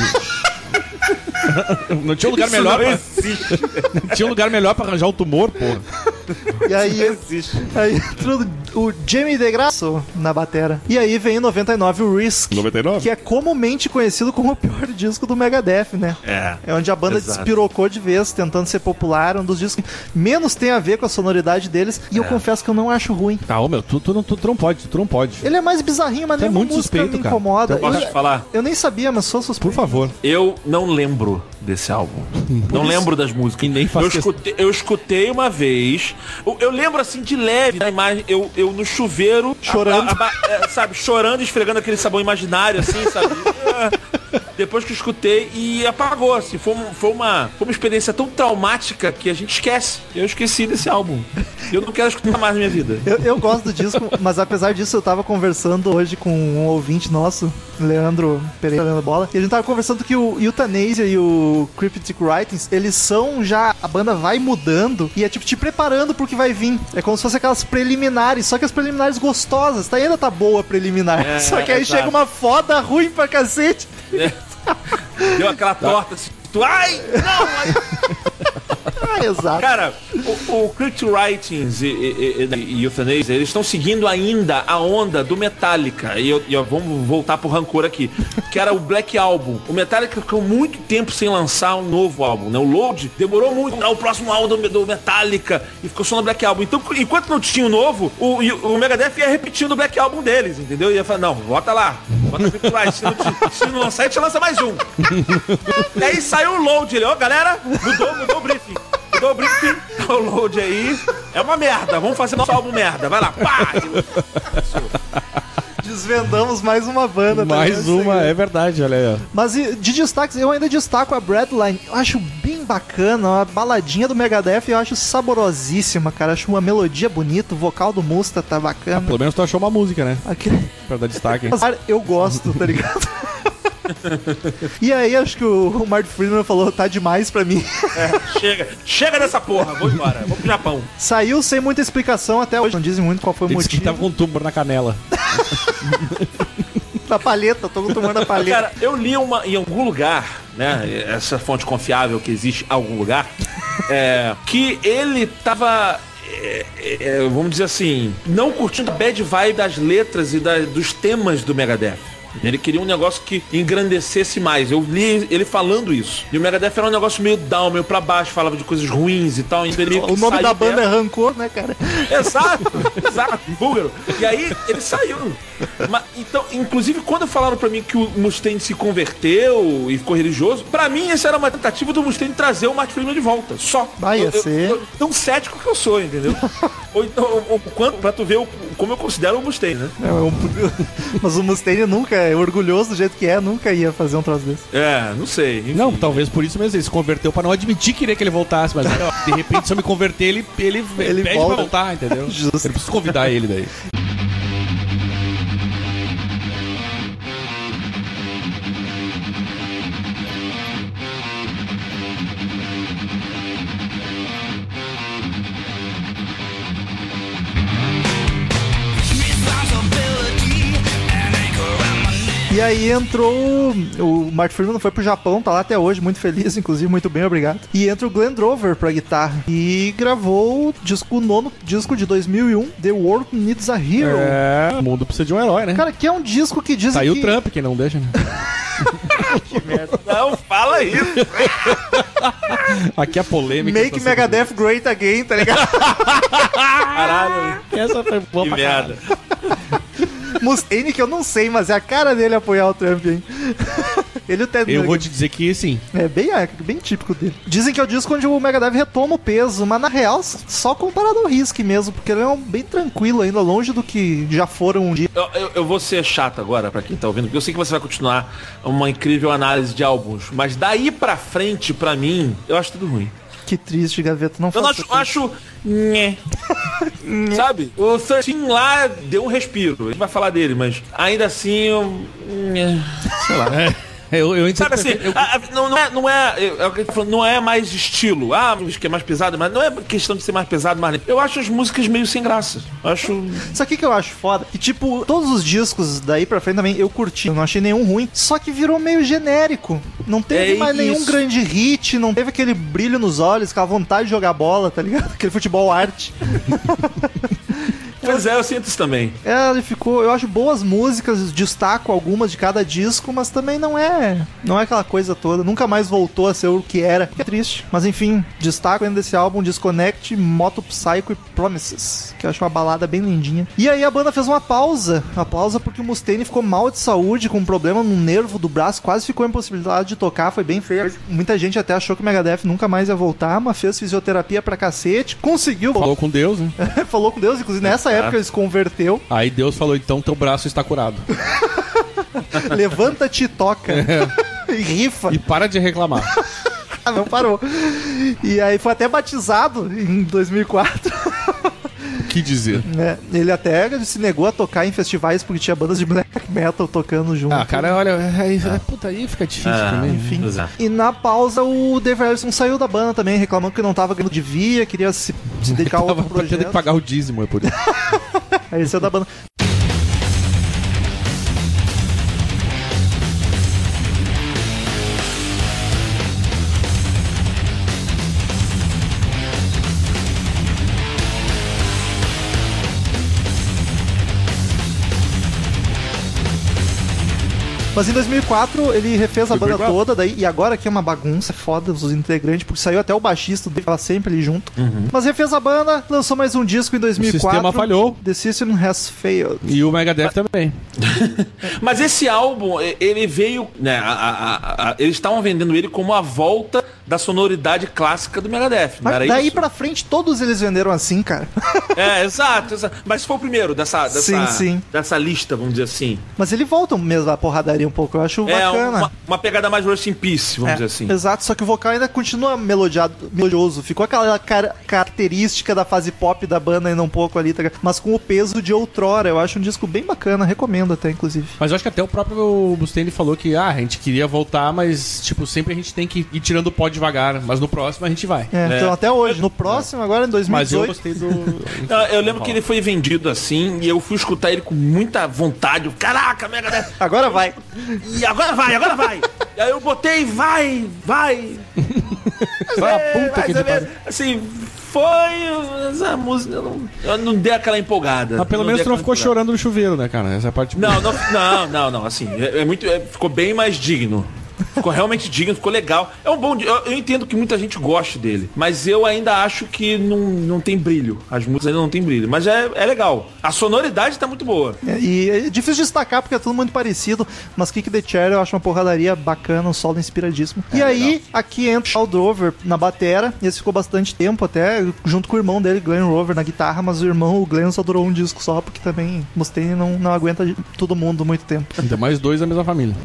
não tinha um lugar melhor pra, não tinha um lugar melhor pra arranjar um tumor, porra. E aí, aí entrou o Jamie DeGrasso na batera. E aí vem em 99 o Risk. 99? Que é comumente conhecido como o pior *laughs* disco do Megadeth, né? É. É onde a banda Exato. despirocou de vez, tentando ser popular. Um dos discos que menos tem a ver com a sonoridade deles. E eu É. confesso que eu não acho ruim. Tá, ô meu, tu, tu, não, tu, tu não pode, tu não pode. Ele é mais bizarrinho, mas Tu é muito música suspeito, me cara. incomoda. Eu posso eu, te falar? eu nem sabia, mas sou suspeito. Por favor. Eu não lembro desse álbum. *laughs* não lembro das músicas. E nem faz eu, escutei, eu escutei uma vez. Eu, eu lembro assim de leve na imagem. Eu, eu no chuveiro. Chorando. a- a- a- é, sabe, chorando, esfregando aquele sabão imaginário, assim, sabe? *laughs* É, depois que eu escutei e apagou, assim. Foi, foi uma, foi uma experiência tão traumática que a gente esquece. Eu esqueci desse álbum. Eu não quero escutar mais na minha vida. Eu, eu gosto do disco, mas apesar disso, eu tava conversando hoje com um ouvinte nosso, Leandro Pereira Leandro Bola, e a gente tava conversando que o Euthanasia e o Cryptic Writings, eles são já. A banda vai mudando e é tipo te preparando pro que vai vir. É como se fosse aquelas preliminares, só que as preliminares gostosas, tá? Ainda tá boa a preliminar. É, só que aí exato. chega uma foda ruim pra cacete. Deu aquela torta assim. Tu, ai! Não! Ai. *laughs* Ah, exato. Cara, o, o Crypt Writings e, e, e, e Euthanasia, eles estão seguindo ainda a onda do Metallica. E, eu, eu- vamos voltar pro rancor aqui. Que era o Black Album. O Metallica ficou muito tempo sem lançar um novo álbum, né? O Load demorou muito para o próximo álbum do, do Metallica e ficou só no Black Album. Então, enquanto não tinha o novo, o, o Megadeth ia repetindo o Black Album deles, entendeu? Ia falar, não, bota lá, bota Writings. Se não, se não lançar, a gente lança mais um. E aí saiu o load, ele, ó, galera, mudou, mudou o briefing. Mudou o briefing, o load aí. É uma merda, vamos fazer nosso álbum merda. Vai lá, pá! Desvendamos mais uma banda. tá Mais ligado? uma, é verdade, olha aí. ó. Mas de destaques, eu ainda destaco a Breadline. Eu acho bem bacana, a baladinha do Megadeth eu acho saborosíssima, cara. Acho uma melodia bonita, o vocal do Musta tá bacana. Pelo menos tu achou uma música, né? Aquele... Pra dar destaque. Mas, *laughs* cara, eu gosto, tá ligado? *laughs* *laughs* e aí, acho que o, Martin Friedman falou, tá demais pra mim. Chega, chega dessa porra, vou embora, vou pro Japão. Saiu sem muita explicação até hoje, não dizem muito qual foi o Ele motivo. tava *laughs* com um tumor na canela. Na palheta, tô tomando a palheta. Cara, eu li uma, em algum lugar, né? Essa fonte confiável que existe em algum lugar, é, que ele tava. é, é, vamos dizer assim, não curtindo a bad vibe das letras e da- dos temas do Megadeth. Ele queria um negócio que engrandecesse mais. Eu li ele falando isso. E o Megadeth era um negócio meio down, meio pra baixo, falava de coisas ruins e tal. Então ele o nome da banda dessa. é Rancor, né, cara? Exato, exato, búlgaro. E aí ele saiu. Mas, então, inclusive, quando falaram pra mim que o Mustaine se converteu e ficou religioso, pra mim essa era uma tentativa do Mustaine trazer o Martin Freeman de volta. Só. Vai, Eu- eu- ser. eu- tão cético que eu sou, entendeu? Ou então, o, quanto, pra tu ver o, como eu considero o Mustaine, né? É, *laughs* Mas o Mustaine nunca, é orgulhoso do jeito que é, nunca ia fazer um troço desse. É, não sei. enfim. Não, talvez por isso mesmo. Ele se converteu pra não admitir que queria que ele voltasse. Mas ó, de repente, se eu me converter, ele, ele, Ele pede volta. pra voltar, entendeu? *laughs* Justo. Eu preciso convidar ele daí. E aí entrou o Martin Freeman foi pro Japão, tá lá até hoje, muito feliz, *laughs* inclusive, muito bem, obrigado. E entra o Glenn Drover pra guitarra e gravou o disco o nono disco de 2001, The World Needs a Hero. É, o mundo precisa de um herói, né? Cara, que é um disco que dizem Saiu que... o Trump, quem não deixa, né? *laughs* Não, fala isso. Aqui a polêmica. Make Megadeth Great Again, tá ligado? *laughs* Caralho, Essa foi boa que pra merda. Mustaine, que eu não sei, mas é a cara dele apoiar o Trump, hein? *laughs* Ele o Ted Eu vou te dizer que sim. É bem, é bem típico dele. Dizem que é o disco onde o Megadeth retoma o peso, mas na real, só comparado ao Risk mesmo, porque ele é um bem tranquilo ainda, longe do que já foram um dia. Eu, eu- eu vou ser chato agora pra quem tá ouvindo, porque eu sei que você vai continuar uma incrível análise de álbuns, mas daí pra frente, pra mim, eu acho tudo ruim. Que triste, Gaveta, não Eu não acho. isso. acho nhé. *laughs* Sabe? O 13 lá deu um respiro. A gente vai falar dele, mas ainda assim eu. nhé. Sei lá. É, eu, eu, Sabe assim, eu- a- a- não, não é, não, é, eu- é o que não é mais estilo. Ah, música é mais pesada, mas não é questão de ser mais pesado, mais. Eu acho as músicas meio sem graça. Eu acho. Isso aqui que eu acho foda. Que, tipo, todos os discos daí pra frente também eu curti. Eu não achei nenhum ruim. Só que virou meio genérico. Não teve É mais nenhum isso. grande hit. Não teve aquele brilho nos olhos, aquela vontade de jogar bola, tá ligado? *laughs* Aquele futebol arte. *laughs* Pois é, eu sinto isso também. É, ele ficou. Eu acho boas músicas, destaco algumas de cada disco, mas também não é. Não é aquela coisa toda. Nunca mais voltou a ser o que era. É triste. Mas enfim, destaco ainda desse álbum Disconnect, Moto Psycho e Promises. Que eu acho uma balada bem lindinha. E aí a banda fez uma pausa. Uma pausa porque o Mustaine ficou mal de saúde, com um problema no nervo do braço, quase ficou impossibilidade de tocar, foi bem feio. Muita gente até achou que o Megadeth nunca mais ia voltar, mas fez fisioterapia pra cacete, conseguiu, Falou com Deus, né? *laughs* falou com Deus, inclusive nessa época ele se converteu. Aí Deus falou, então teu braço está curado. *laughs* Levanta-te e toca. *laughs* e rifa. E para de reclamar. *laughs* Ah, não parou. E aí foi até batizado em 2004. Que dizer? né? Ele até se negou a tocar em festivais porque tinha bandas de black metal tocando junto. Ah, cara, olha, é, é, puta, aí fica difícil Ah, também. Enfim. Pois é. E na pausa o Dave Ellison saiu da banda também, reclamando que não tava ganhando de via, queria se, se *laughs* dedicar a outro Tava tendo que projeto. pagar o dízimo, é por isso. *laughs* Aí ele saiu da banda. Mas em 2004 ele refez a banda 2004? toda, daí, e agora aqui é uma bagunça foda os integrantes, porque saiu até o baixista, dele, tava sempre ali junto. Mas refez a banda, lançou mais um disco em 2004. sistema falhou. The System Has Failed. E o Megadeth também. *laughs* Mas esse álbum, ele veio, né, a- a- a- a- eles estavam vendendo ele como a volta da sonoridade clássica do Megadeth, Mas era daí isso? pra frente todos eles venderam assim, cara. *laughs* É, exato, exato. Mas foi o primeiro dessa, dessa, Sim, sim. dessa lista, vamos dizer assim. Mas ele volta mesmo a porradaria um pouco, eu acho É bacana. uma, uma pegada mais Rust in Peace, vamos É, dizer assim. Exato, só que o vocal ainda continua melodiado, melodioso. Ficou aquela car- característica da fase pop da banda ainda um pouco ali, tá mas com o peso de outrora. Eu acho um disco bem bacana, recomendo até, inclusive. Mas eu acho que até o próprio Mustaine falou que ah, a gente queria voltar, mas tipo, sempre a gente tem que ir tirando o pó devagar. Mas no próximo a gente vai. É, Então até hoje. No próximo, agora em Mas eu 2018. gostei do. *laughs* Não, eu lembro que ele foi vendido assim e eu fui escutar ele com muita vontade. Caraca, Megadeth! Agora vai. E agora vai, agora vai! e aí eu botei, vai, vai! *laughs* Ah, É, puta que menos, Assim, foi. Essa música, eu não, eu não dei aquela empolgada. Mas pelo menos tu não ficou empolgada. chorando no chuveiro, né, cara? Essa é a parte Não, não, não, não, não, assim, é, é muito. é, ficou bem mais digno. Ficou realmente digno, ficou legal. É um bom. Eu, eu entendo que muita gente goste dele, mas eu ainda acho que não, não tem brilho. As músicas ainda não tem brilho. Mas é, é legal. A sonoridade tá muito boa. É, E é difícil de destacar porque é tudo muito parecido, mas Kick the Chair eu acho uma porradaria bacana, um solo inspiradíssimo. e aí, aqui entra o Drover na batera, e esse ficou bastante tempo até, junto com o irmão dele, Glenn Rover, na guitarra, mas o irmão, o Glenn, só durou um disco só, porque também Mustaine não, não aguenta todo mundo muito tempo. Ainda mais dois da mesma família.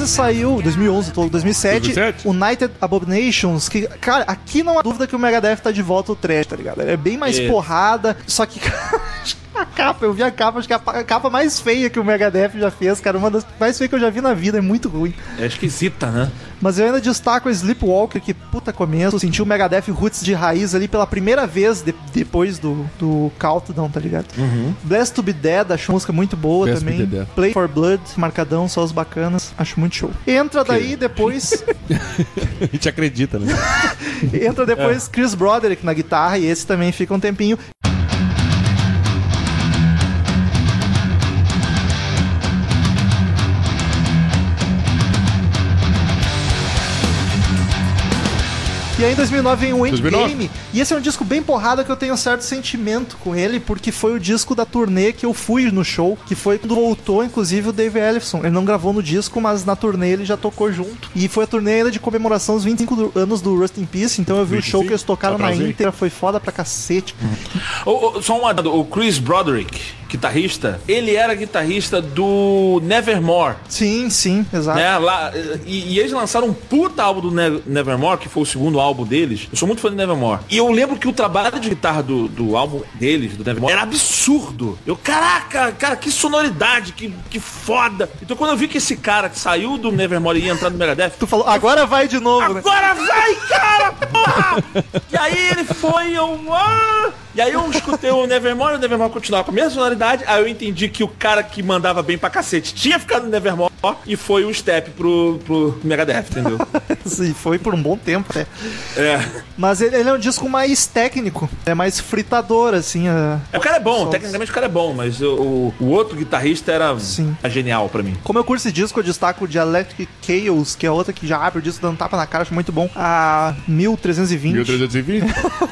2011 saiu, 2011, tô- 2007, 2007? United Abominations, que, cara, aqui não há dúvida que o Megadeth tá de volta ao trash, tá ligado? É bem mais Isso. porrada, só que *laughs* a capa, eu vi a capa, acho que é a pa- a capa mais feia que o Megadeth já fez, cara, uma das mais feias que eu já vi na vida, é muito ruim. É esquisita, né? Mas eu ainda destaco o Sleepwalker, que puta começo, senti o Megadeth roots de raiz ali pela primeira vez de- depois do, do Countdown, tá ligado? Blessed to be Dead, acho uma música muito boa Blessed to também. be Dead. Play for Blood, marcadão, só os bacanas, acho muito show. Entra daí depois, *laughs* A gente acredita, né? *laughs* entra depois Chris Broderick na guitarra, e esse também fica um tempinho. E aí em 2009 vem o 2009. Endgame. E esse é um disco bem porrada que eu tenho um certo sentimento com ele, porque foi o disco da turnê que eu fui no show, que foi quando voltou, inclusive, o Dave Ellison. Ele não gravou no disco, mas na turnê ele já tocou junto. E foi a turnê ainda de comemoração dos 25 do- anos do Rust in Peace, então eu vi o show que eles tocaram na Atrasei. íntegra, foi foda pra cacete. Só um adendo, o Chris Broderick, guitarrista, ele era guitarrista do Nevermore. Sim, sim, exato. Né, lá, e, e eles lançaram um puta álbum do Ne- Nevermore, que foi o segundo álbum deles. Eu sou muito fã do Nevermore. E eu lembro que o trabalho de guitarra do, do álbum deles, do Nevermore, era absurdo. Eu, caraca, cara, que sonoridade, que, que foda. Então quando eu vi que esse cara que saiu do Nevermore e ia entrar no Megadeth, Tu falou, agora vai de novo, né? Agora vai, cara! Porra! *laughs* E aí ele foi, eu. Ah, E aí eu escutei o Nevermore, o Nevermore continuava com a mesma sonoridade, aí eu entendi que o cara que mandava bem pra cacete tinha ficado no Nevermore e foi o step pro, pro Megadeth, entendeu? *laughs* Sim, foi por um bom tempo até. É. Mas ele, ele é um disco mais técnico, é mais fritador, assim. é- É, O cara é bom, Solos. tecnicamente o cara é bom, mas o, o- outro guitarrista era Sim. é genial pra mim. Como eu curto esse disco, eu destaco o Dialectic Chaos, que é outra que já abre o disco dando tapa na cara, acho muito bom. A 1320. 1320.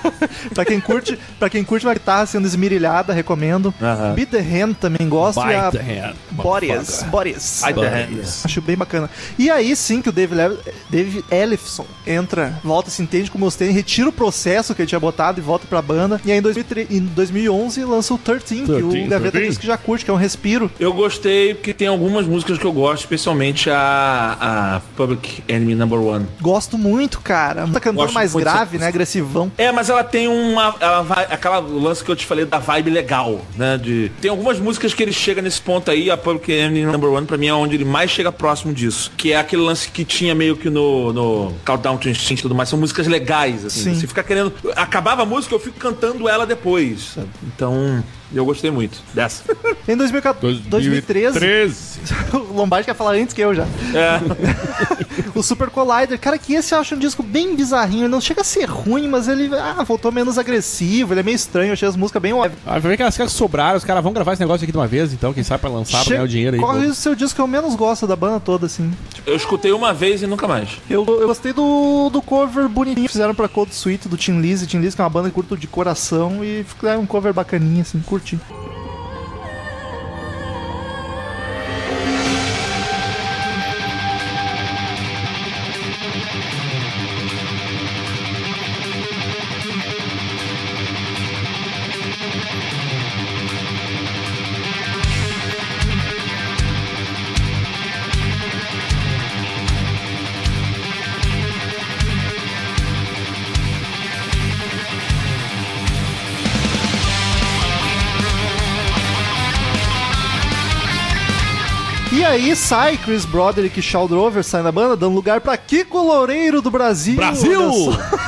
*laughs* pra quem curte, para quem curte uma guitarra sendo esmirilhada, recomendo. Aham. Beat the Hand também gosto e a Bite the hand, Boreas, motherfucker. Boreas. Bite the. Hand. Acho bem bacana. E aí sim que o David, Le David Ellefson entra, volta, se entende com o Mustaine, retira o processo que ele tinha botado e volta pra banda. E aí em, 2003 em 2011 lança o 13, que 13, o Gaveta 13. diz que já curte, que é um respiro. Eu gostei porque tem algumas músicas que eu gosto, especialmente a, a Public Enemy Number One. Gosto muito, cara. Tá cantando mais grave, né? Agressivão. É, mas ela tem uma. Ela vai, aquela lance que eu te falei da vibe legal, né? De, tem algumas músicas que ele chega nesse ponto aí, a Public Enemy Number One, pra mim é onde ele mais chega próximo disso. Que é aquele lance que tinha meio que no, no Countdown to Instinct e tudo mais. São músicas legais, assim. Sim. Você fica querendo. Acabava a música, eu fico cantando ela depois. sabe? Então, eu gostei muito dessa. Em 2014, 2013, 2013. o Lombardi quer falar antes que eu já. É. *laughs* o Super Collider, cara, que esse eu acho um disco bem bizarrinho. Ele não chega a ser ruim, mas ele ah, voltou menos agressivo. Ele é meio estranho. Eu achei as músicas bem óbvias. Ah, vai ver que as caras sobraram, os caras vão gravar esse negócio aqui de uma vez, então, quem sabe pra lançar, pra ganhar o dinheiro aí. Corre pô. o seu disco que eu menos gosto da banda toda, assim. Eu escutei uma vez e nunca mais. Eu, eu gostei do, do cover bonitinho que fizeram pra Cold Sweet do Tim Lizzy. Tim Lizzy que é uma banda que curto de coração e fizeram um cover bacaninha, assim, curti. E aí sai Chris Broderick e Shaw Drover saem da banda, dando lugar pra Kiko Loureiro do Brasil. Brasil!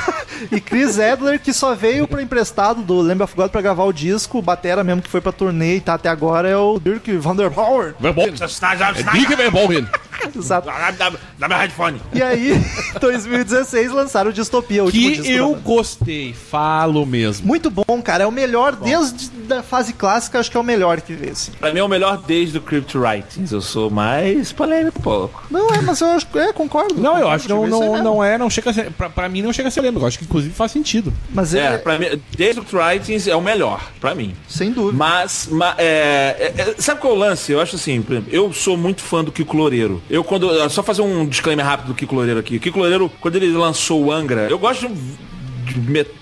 *laughs* e Chris Edler, que só veio pra emprestado do Lamb of God pra gravar o disco. O Batera mesmo que foi pra turnê e tá até agora é o Dirk Vanderpower. Verboten. É Dick Verboten. *laughs* Exato. Dá, dá meu headphone. E aí, *laughs* em 2016, lançaram o Distopia, o último Que disco da eu banda. gostei, falo mesmo. Muito bom, cara. É o melhor, desde a fase clássica, acho que é o melhor que vê, assim. Pra mim é o melhor desde o Crypt Writings. Eu sou mais polêmico um pouco. Não, é, mas eu acho que é, concordo. Não, eu acho que não, é não, não é, não chega a ser, pra, pra mim não chega a ser lembro, eu acho que inclusive faz sentido. Mas É, é, pra mim, desde o Crypt Writings é o melhor, pra mim. sem dúvida. Mas, ma- é, é, é, sabe qual é o lance? Eu acho assim, por exemplo, eu sou muito fã do Kiko Loureiro. Eu quando. Só fazer um disclaimer rápido do Kiko Loureiro aqui. O Kiko Loureiro, quando ele lançou o Angra, eu gosto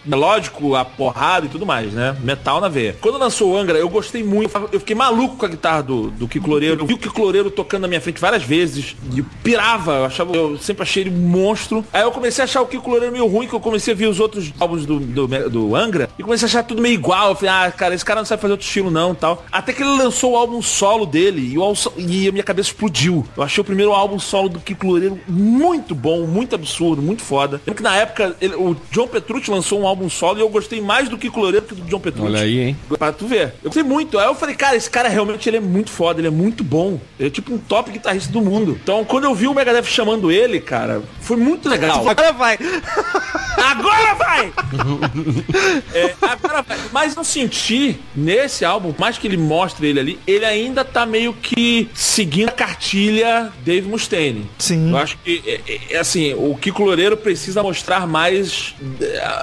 melódico, a porrada e tudo mais, né? Metal na veia. Quando lançou o Angra, eu gostei muito. Eu fiquei maluco com a guitarra do, do Kiko Loureiro. Eu vi o Kiko Loureiro tocando na minha frente várias vezes. E eu pirava. Eu, achava, eu sempre achei ele um monstro. Aí eu comecei a achar o Kiko Loureiro meio ruim, que eu comecei a ver os outros álbuns do, do, do Angra. E comecei a achar tudo meio igual. Eu falei, ah, cara, esse cara não sabe fazer outro estilo não tal. Até que ele lançou o álbum solo dele. E, o, e a minha cabeça explodiu. Eu achei o primeiro álbum solo do Kiko Loureiro muito bom, muito absurdo, muito foda. Lembro que na época ele- o John Petrucci lançou um álbum solo e eu gostei mais do Kiko Loureiro que do John Petrucci. Olha aí, hein? Pra tu ver. Eu gostei muito. Aí eu falei, cara, esse cara realmente ele é muito foda, ele é muito bom. Ele é tipo um top guitarrista do mundo. Então, quando eu vi o Megadeth chamando ele, cara, foi muito legal. Agora vai. Agora vai! É, agora vai. Mas eu senti nesse álbum, por mais que ele mostre ele ali, ele ainda tá meio que seguindo a cartilha Dave Mustaine. Sim. Eu acho que, é, é, é assim, o Kiko Loureiro precisa mostrar mais.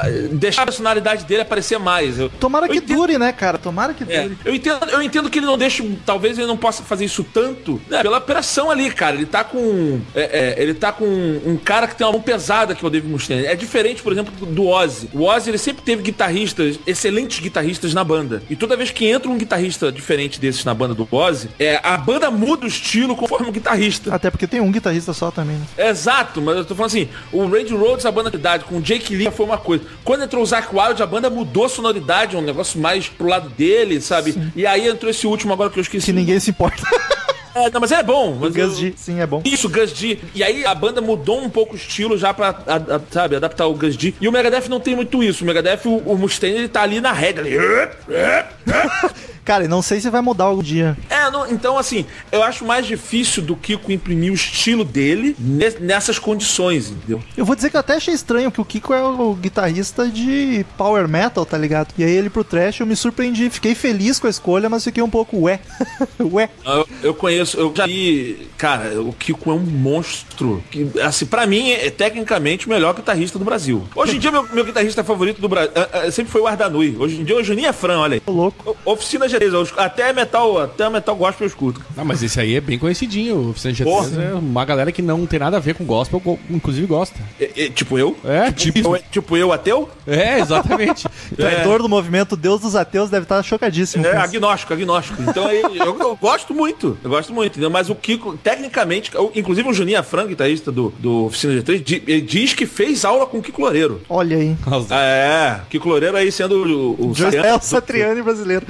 É, deixar a personalidade dele aparecer mais. Eu, Tomara que entendo- dure, né, cara? Tomara que é, dure. eu entendo, eu entendo que ele não deixa, talvez ele não possa fazer isso tanto, né, pela operação ali, cara. Ele tá com, é, é, ele tá com um cara que tem uma mão pesada que é o Dave Mustaine. É diferente, por exemplo, do- do Ozzy. O Ozzy ele sempre teve guitarristas, excelentes guitarristas na banda. E toda vez que entra um guitarrista diferente desses na banda do Ozzy, é, a banda muda o estilo conforme o guitarrista. Até porque tem um guitarrista só também, né? Exato, mas eu tô falando assim, o Randy Rhodes, a banda de idade, com o Jake Lee foi uma coisa. Quando entrou o Zack Wild, a banda mudou a sonoridade, um negócio mais pro lado dele, sabe? E aí entrou esse último agora que eu esqueci. Que ninguém se importa. *laughs* É, não, mas é bom. Mas Gus eu- G, sim, é bom. Isso, Gus D. E aí a banda mudou um pouco o estilo já pra, a- a- sabe, adaptar o Gus D. E o Megadeth não tem muito isso. O Megadeth, o, o Mustaine, ele tá ali na. Ali. *laughs* Cara, e não sei se vai mudar algum dia. É, não- então assim, eu acho mais difícil do Kiko imprimir o estilo dele ne- nessas condições, entendeu? Eu vou dizer que eu até achei estranho que o Kiko é o guitarrista de power metal, tá ligado? E aí ele pro trash eu me surpreendi. Fiquei feliz com a escolha, mas fiquei um pouco ué. *laughs* ué. Eu, eu conheço, eu já vi, cara, o Kiko é um monstro. Que, assim, pra mim, é, tecnicamente o melhor guitarrista do Brasil. Hoje em dia, meu, meu guitarrista favorito do Brasil sempre foi o Ardanui. Hoje em dia, o Juninho é Fran, olha aí. Tô louco. O- Oficina G3, eu escu- até metal, até metal gospel eu escuto. Ah, mas esse aí é bem conhecidinho. O Oficina G3 Porra. é uma galera que não tem nada a ver com gospel, go- inclusive gosta. É, é, tipo eu? É, tipo. Eu- tipo eu, ateu? É, exatamente. *laughs* Traidor do movimento Deus dos Ateus deve estar chocadíssimo. É, agnóstico, agnóstico. Então aí, eu, eu gosto muito. Eu gosto muito, entendeu? Mas o Kiko, tecnicamente, eu- inclusive o Juninho Afran, guitarrista do, do Oficina G3, di- ele diz que fez aula com o Kiko Loureiro. Olha aí. É, Kiko Loureiro aí sendo o, o Saiyan- Satriani brasileiro.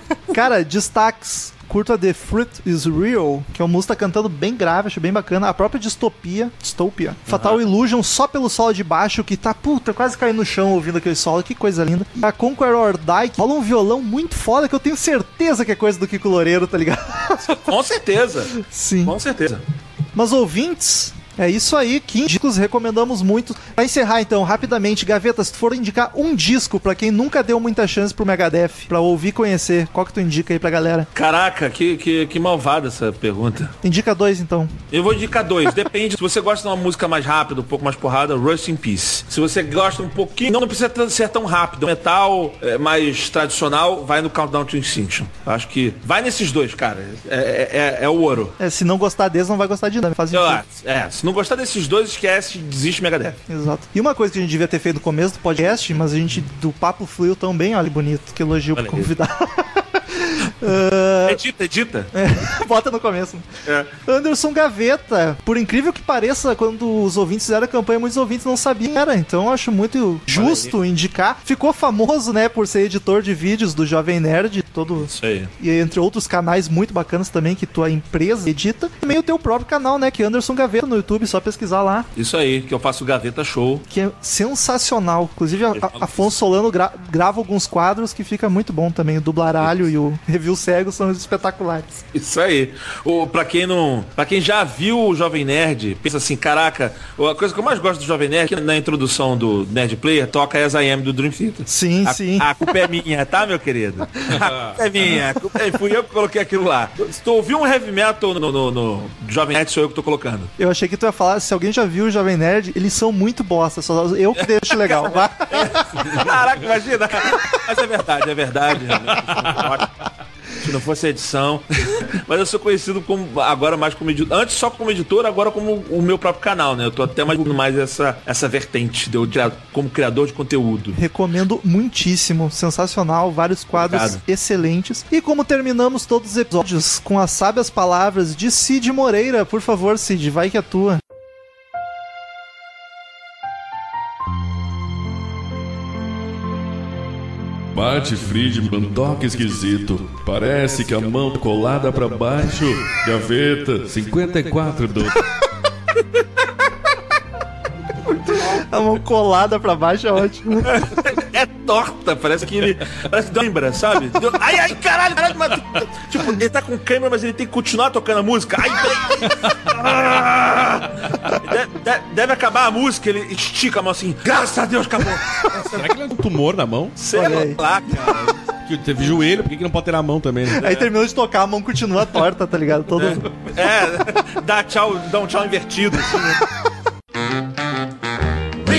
*laughs* Cara, destaques. Curta The Fruit is Real, que é uma música cantando bem grave, acho bem bacana. A própria Distopia, Distopia. Fatal Illusion, só pelo solo de baixo, que tá, puta, quase caindo no chão ouvindo aquele solo, que coisa linda. A Conquer or Die, rola um violão muito foda, que eu tenho certeza que é coisa do Kiko Loureiro, tá ligado? Com certeza. Sim. Com certeza. Mas ouvintes, é isso aí, que discos recomendamos muito. Pra encerrar então, rapidamente, Gaveta, se tu for indicar um disco pra quem nunca deu muita chance pro Megadeth, pra ouvir e conhecer, qual que tu indica aí pra galera? Caraca, que, que, que malvada essa pergunta. Indica dois então. Eu vou indicar dois. Depende. Se você gosta de uma música mais rápida, um pouco mais porrada, Rust in Peace. Se você gosta um pouquinho, não precisa ser tão rápido. Metal é, mais tradicional, vai no Countdown to Extinction. Acho que vai nesses dois, cara. É, é, é- é o ouro. É, se não gostar deles, não vai gostar de nada. Faz Eu sentido. É, se não gostar desses dois, esquece, desiste Megadeth. Exato. E uma coisa que a gente devia ter feito no começo do podcast, mas a gente do papo fluiu tão bem, olha bonito, que elogio pro Olha aí. convidado. *laughs* Ah, Edita, edita. *laughs* Bota no começo. É. Anderson Gaveta, por incrível que pareça, quando os ouvintes fizeram a campanha, muitos ouvintes não sabiam era. Então eu acho muito justo indicar. Ficou famoso, né, por ser editor de vídeos do Jovem Nerd, todo. Isso aí. E entre outros canais muito bacanas também que tua empresa edita. Também o teu próprio canal, né, que é Anderson Gaveta no YouTube, só pesquisar lá. Isso aí, que eu faço Gaveta Show. Que é sensacional. Inclusive, a, a- Afonso Solano gra- grava alguns quadros que fica muito bom também. O Dublaralho e o Review Cego são espetaculares. Isso aí. O, pra quem não. Pra quem já viu o Jovem Nerd, pensa assim, caraca, a coisa que eu mais gosto do Jovem Nerd, é que na introdução do Nerd Player, toca As I Am do Dream Theater. Sim, A, sim. a culpa é minha, tá, meu querido? *laughs* A culpa é minha. A culpa é, fui eu que coloquei aquilo lá. Se tu ouviu um heavy metal no, no, no Jovem Nerd, sou eu que tô colocando. Eu achei que tu ia falar, se alguém já viu o Jovem Nerd, eles são muito bosta, só eu que deixo legal. *laughs* Caraca, imagina. Mas é verdade, é verdade. Se não fosse a edição. *laughs* Mas eu sou conhecido como agora mais como editor. Antes só como editor, agora como o meu próprio canal, né? Eu tô até mais mais essa, essa vertente de eu como criador de conteúdo. Recomendo muitíssimo, sensacional, vários quadros Obrigado. excelentes. E como terminamos todos os episódios com as sábias palavras de Cid Moreira, por favor, Cid, vai que é tua. Bate Friedman, toque esquisito. Parece que a mão colada pra baixo. Gaveta, 54 do. *laughs* A mão colada pra baixo é ótimo. É torta, parece que ele. Parece que lembra, sabe? Deu- Ai, ai, caralho, caralho, mas, Tipo, ele tá com câmera, mas ele tem que continuar tocando a música. Ai, peraí. Ah! Deve, deve- acabar a música, ele estica a mão assim. Graças a Deus, acabou. Será que ele é um tumor na mão? Sei lá, cara. Que teve joelho, por que que não pode ter na mão também, né? Aí terminou de tocar, a mão continua torta, tá ligado? Todo... É, dá tchau, dá um tchau invertido. Assim, né?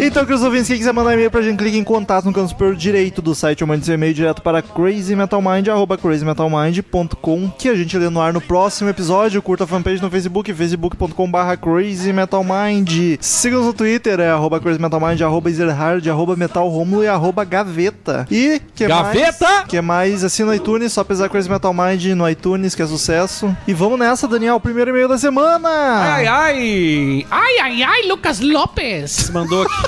Então, queridos ouvintes, quem quiser mandar e-mail pra gente, clique em contato no canto superior direito do site ou mande seu e-mail direto para crazymetalmind, arroba crazymetalmind.com, que a gente lê no ar no próximo episódio. Curta a fanpage no Facebook, facebook.com barra crazymetalmind. Siga-nos no Twitter, é arroba crazymetalmind, arroba ezerhard, arroba metalromulo e arroba gaveta. E, que Gaveta! mais? que mais? Assina no iTunes, só pesar Crazy Metal Mind no iTunes, que é sucesso. E vamos nessa, Daniel, primeiro e-mail da semana! Ai, ai! Ai, ai, ai, Lucas Lopes. Mandou aqui.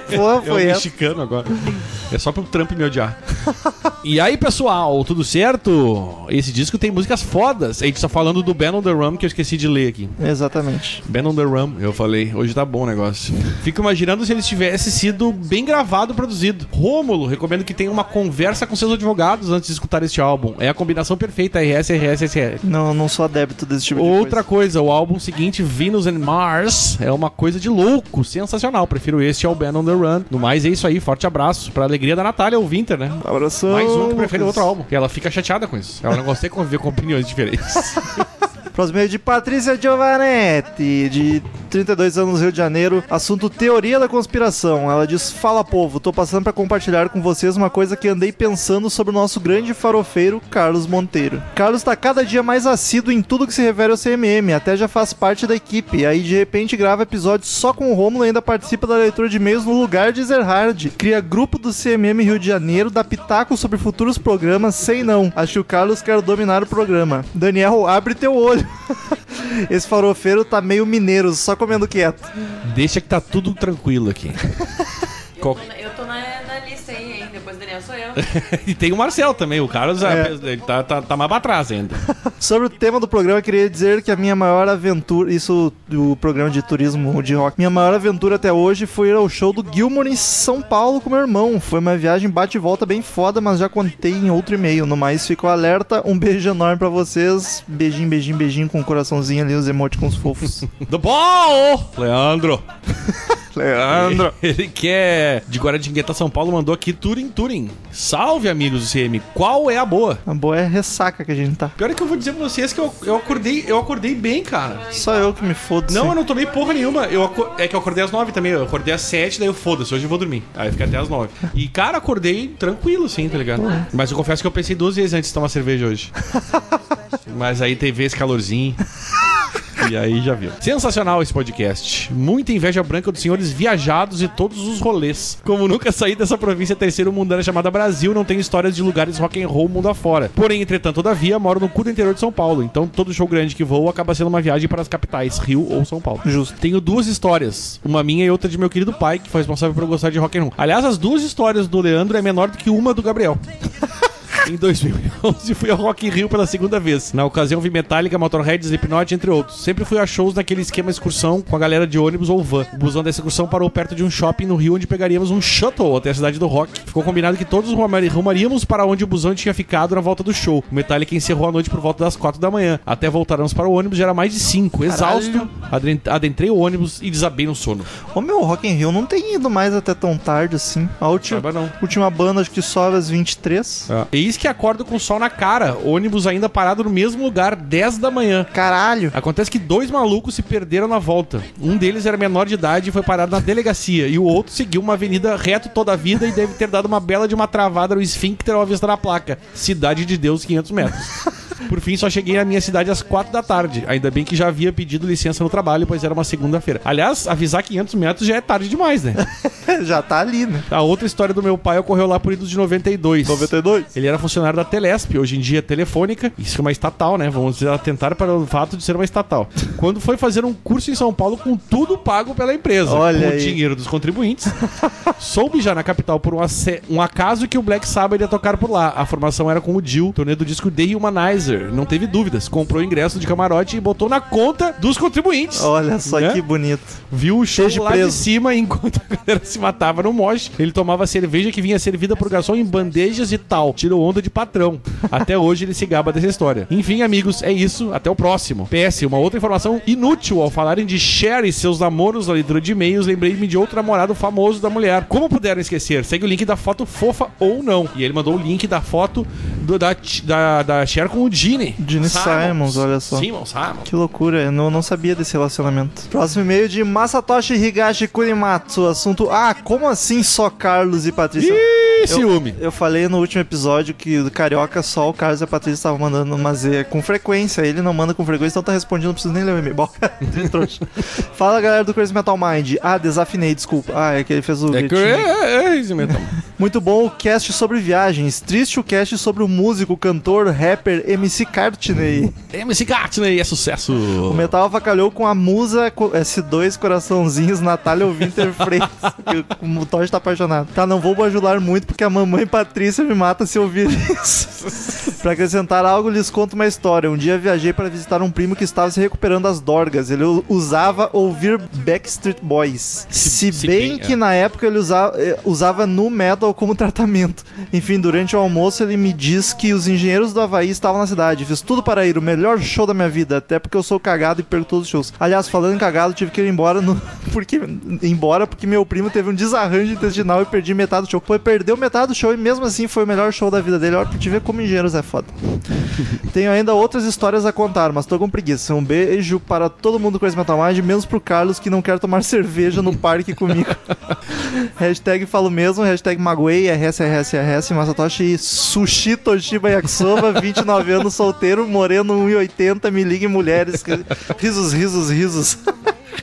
*laughs* Pô, É o foi essa. mexicano agora. É só pro Trump me odiar. *laughs* e aí, pessoal, tudo certo? Esse disco tem músicas fodas. A gente tá falando do Ben on the Rum, que eu esqueci de ler aqui. Exatamente. Ben on the Rum, eu falei. Hoje tá bom o negócio. Fico imaginando se ele tivesse sido bem gravado e produzido. Rômulo, recomendo que tenha uma conversa com seus advogados antes de escutar este álbum. É a combinação perfeita, RS, RS, SR. Não, não sou adepto desse tipo de Outra coisa, o álbum seguinte, Venus and Mars, é uma coisa de louco, sensacional. Prefiro este ao Ben on the Run. No mais, é isso aí. Forte abraço. Pra alegria da Natália, o Winter, né? Abração. Mais um que prefere outro álbum. E ela fica chateada com isso. Ela não de conviver com opiniões diferentes. *laughs* Próximo e-mail de Patrícia Giovanetti, de 32 anos, Rio de Janeiro. Assunto teoria da conspiração. Ela diz: Fala povo, tô passando pra compartilhar com vocês uma coisa que andei pensando sobre o nosso grande farofeiro, Carlos Monteiro. Carlos tá cada dia mais assíduo em tudo que se refere ao CMM, até já faz parte da equipe. Aí de repente grava episódios só com o Romulo e ainda participa da leitura de e-mails no lugar de Zerhard. Cria grupo do CMM Rio de Janeiro, dá pitaco sobre futuros programas, sei não. Acho que o Carlos quer dominar o programa. Daniel, abre teu olho. *laughs* Esse farofeiro tá meio mineiro, só comendo quieto. Deixa que tá tudo tranquilo aqui. *laughs* Qual- Eu tô na, Daniel sou eu. *laughs* e tem o Marcel também. O Carlos É. ele tá, tá, tá mais pra trás ainda. *laughs* Sobre o tema do programa, eu queria dizer que a minha maior aventura, isso do programa de turismo de rock, minha maior aventura até hoje foi ir ao show do Gilmore em São Paulo com meu irmão. Foi uma viagem bate e volta bem foda, mas já contei em outro e-mail. No mais, ficou alerta. Um beijo enorme pra vocês. Beijinho, beijinho, beijinho com o coraçãozinho ali, os emoticons fofos. *laughs* Do bom! Leandro. Leandro. Ele que é de Guaratingueta, São Paulo, mandou aqui Turing Turing. Salve, amigos do CM. Qual é a boa? A boa é a ressaca que a gente tá. Pior é que eu vou dizer pra vocês que eu, eu acordei, eu acordei bem, cara. Só eu que me fodo. Não, sim. eu não tomei porra nenhuma. Eu É que eu acordei às nove também. Eu acordei às sete, daí eu foda-se, hoje eu vou dormir. Aí eu fiquei até às nove. *laughs* E, cara, acordei tranquilo, sim, tá ligado? Mas eu confesso que eu pensei duas vezes antes de tomar cerveja hoje. *laughs* Mas aí teve esse calorzinho. *laughs* E aí já viu. Sensacional esse podcast. Muita inveja branca dos senhores viajados e todos os rolês. Como nunca saí dessa província terceiro mundana chamada Brasil, não tenho histórias de lugares rock and roll mundo afora. Porém, entretanto, todavia, moro no cu do interior de São Paulo. Então, todo show grande que vou acaba sendo uma viagem para as capitais, Rio ou São Paulo. Justo. Tenho duas histórias. Uma minha e outra de meu querido pai, que foi responsável por eu gostar de rock and roll. Aliás, as duas histórias do Leandro é menor do que uma do Gabriel. *laughs* Em 2011 fui ao Rock in Rio pela segunda vez. Na ocasião vi Metallica, Motorhead, Slipknot, entre outros. Sempre fui a shows naquele esquema excursão com a galera de ônibus ou van. O busão dessa excursão parou perto de um shopping no Rio onde pegaríamos um shuttle até a cidade do rock. Ficou combinado que todos rumaríamos para onde o busão tinha ficado na volta do show. O Metallica encerrou a noite por volta das 4 da manhã. Até voltarmos para o ônibus já era mais de 5. Exausto, adentrei o ônibus e desabei no sono. Ô meu, Rock in Rio não tem ido mais até tão tarde assim. A última, Saiba não. última banda acho que sobe às 23. Que acordo com o sol na cara. Ônibus ainda parado no mesmo lugar, 10 da manhã. Caralho. Acontece que dois malucos se perderam na volta. Um deles era menor de idade e foi parado na delegacia. E o outro seguiu uma avenida reto toda a vida e deve ter dado uma bela de uma travada no esfíncter ao avistar a placa. Cidade de Deus, 500 metros. *laughs* Por fim, só cheguei na minha cidade às 4 da tarde. Ainda bem que já havia pedido licença no trabalho, pois era uma segunda-feira. Aliás, avisar 500 metros já é tarde demais, né? *laughs* Já tá ali, né? A outra história do meu pai ocorreu lá por idos de 92. 92? Ele era funcionário da Telesp, hoje em dia é telefônica. Isso é uma estatal, né? Vamos atentar para o fato de ser uma estatal. Quando foi fazer um curso em São Paulo com tudo pago pela empresa, Olha com o aí. dinheiro dos contribuintes, soube já na capital por um, um acaso que o Black Sabbath ia tocar por lá. A formação era com o Jill, turnê do disco The Humanizer. Não teve dúvidas. Comprou o ingresso de camarote e botou na conta dos contribuintes. Olha só Né? que bonito. Viu o show Esteja lá preso. de cima *laughs* enquanto a galera se matava no moche. Ele tomava cerveja que vinha servida por garçom em bandejas e tal. Tirou onda de patrão. Até hoje ele se gaba dessa história. Enfim, amigos, é isso. Até o próximo. PS, uma outra informação inútil ao falarem de Cher e seus namoros na leitura de e-mails, lembrei-me de outro namorado famoso da mulher. Como puderam esquecer? Segue o link da foto fofa ou não. E ele mandou o link da foto do- da, da, da Cher com o Gene. Gene Simons, olha só. Simons, Simons. Que loucura, eu não, não sabia desse relacionamento. Próximo e-mail de Masatoshi Higashi Kurimatsu. Assunto: Ah, como assim só Carlos e Patrícia? Ih, ciúme. Eu falei no último episódio que do Carioca só o Carlos e a Patrícia estavam mandando, mas é com frequência. Ele não manda com frequência, então tá respondendo, não preciso nem ler o e-mail. *laughs* Fala galera do Crazy Metal Mind. Ah, desafinei, desculpa. Ah, é que ele fez o. É que é, é isso mesmo. Muito bom o cast sobre viagens. Triste o cast sobre o músico, cantor, rapper MC Cartney. MC Gartney é sucesso. O Metal avacalhou com a musa co- S2 Coraçãozinhos Natália Winter *laughs* Freitas. o Todd tá apaixonado. Tá, não vou bajular muito porque a mamãe Patrícia me mata se ouvir isso. *laughs* pra acrescentar algo, lhes conto uma história. Um dia viajei para visitar um primo que estava se recuperando das dorgas. Ele usava ouvir Backstreet Boys. Se, se bem bem, que é. na época ele usava, eh, usava nu metal como tratamento. Enfim, durante o almoço ele me diz que os engenheiros do Havaí estavam na cidade. Fiz tudo para ir, o melhor show da minha vida, até porque eu sou cagado e perco todos os shows. Aliás, falando em cagado, tive que ir embora no *laughs* porque embora porque meu primo teve um desarranjo intestinal e perdi metade do show. Foi perdeu metade do show e mesmo assim foi o melhor show da vida dele. Olha pra te ver como engenheiros é foda. *laughs* Tenho ainda outras histórias a contar, mas tô com preguiça. Um beijo para todo mundo com esse Metal Mind, menos pro Carlos que não quer tomar *laughs* cerveja no parque comigo. hashtag falo mesmo, hashtag magoei, RS, RS, RS, Masatoshi Sushi Toshiba Yakisoba, 29 anos, solteiro, moreno, 1,80, me ligue mulheres. Risos, risos, risos.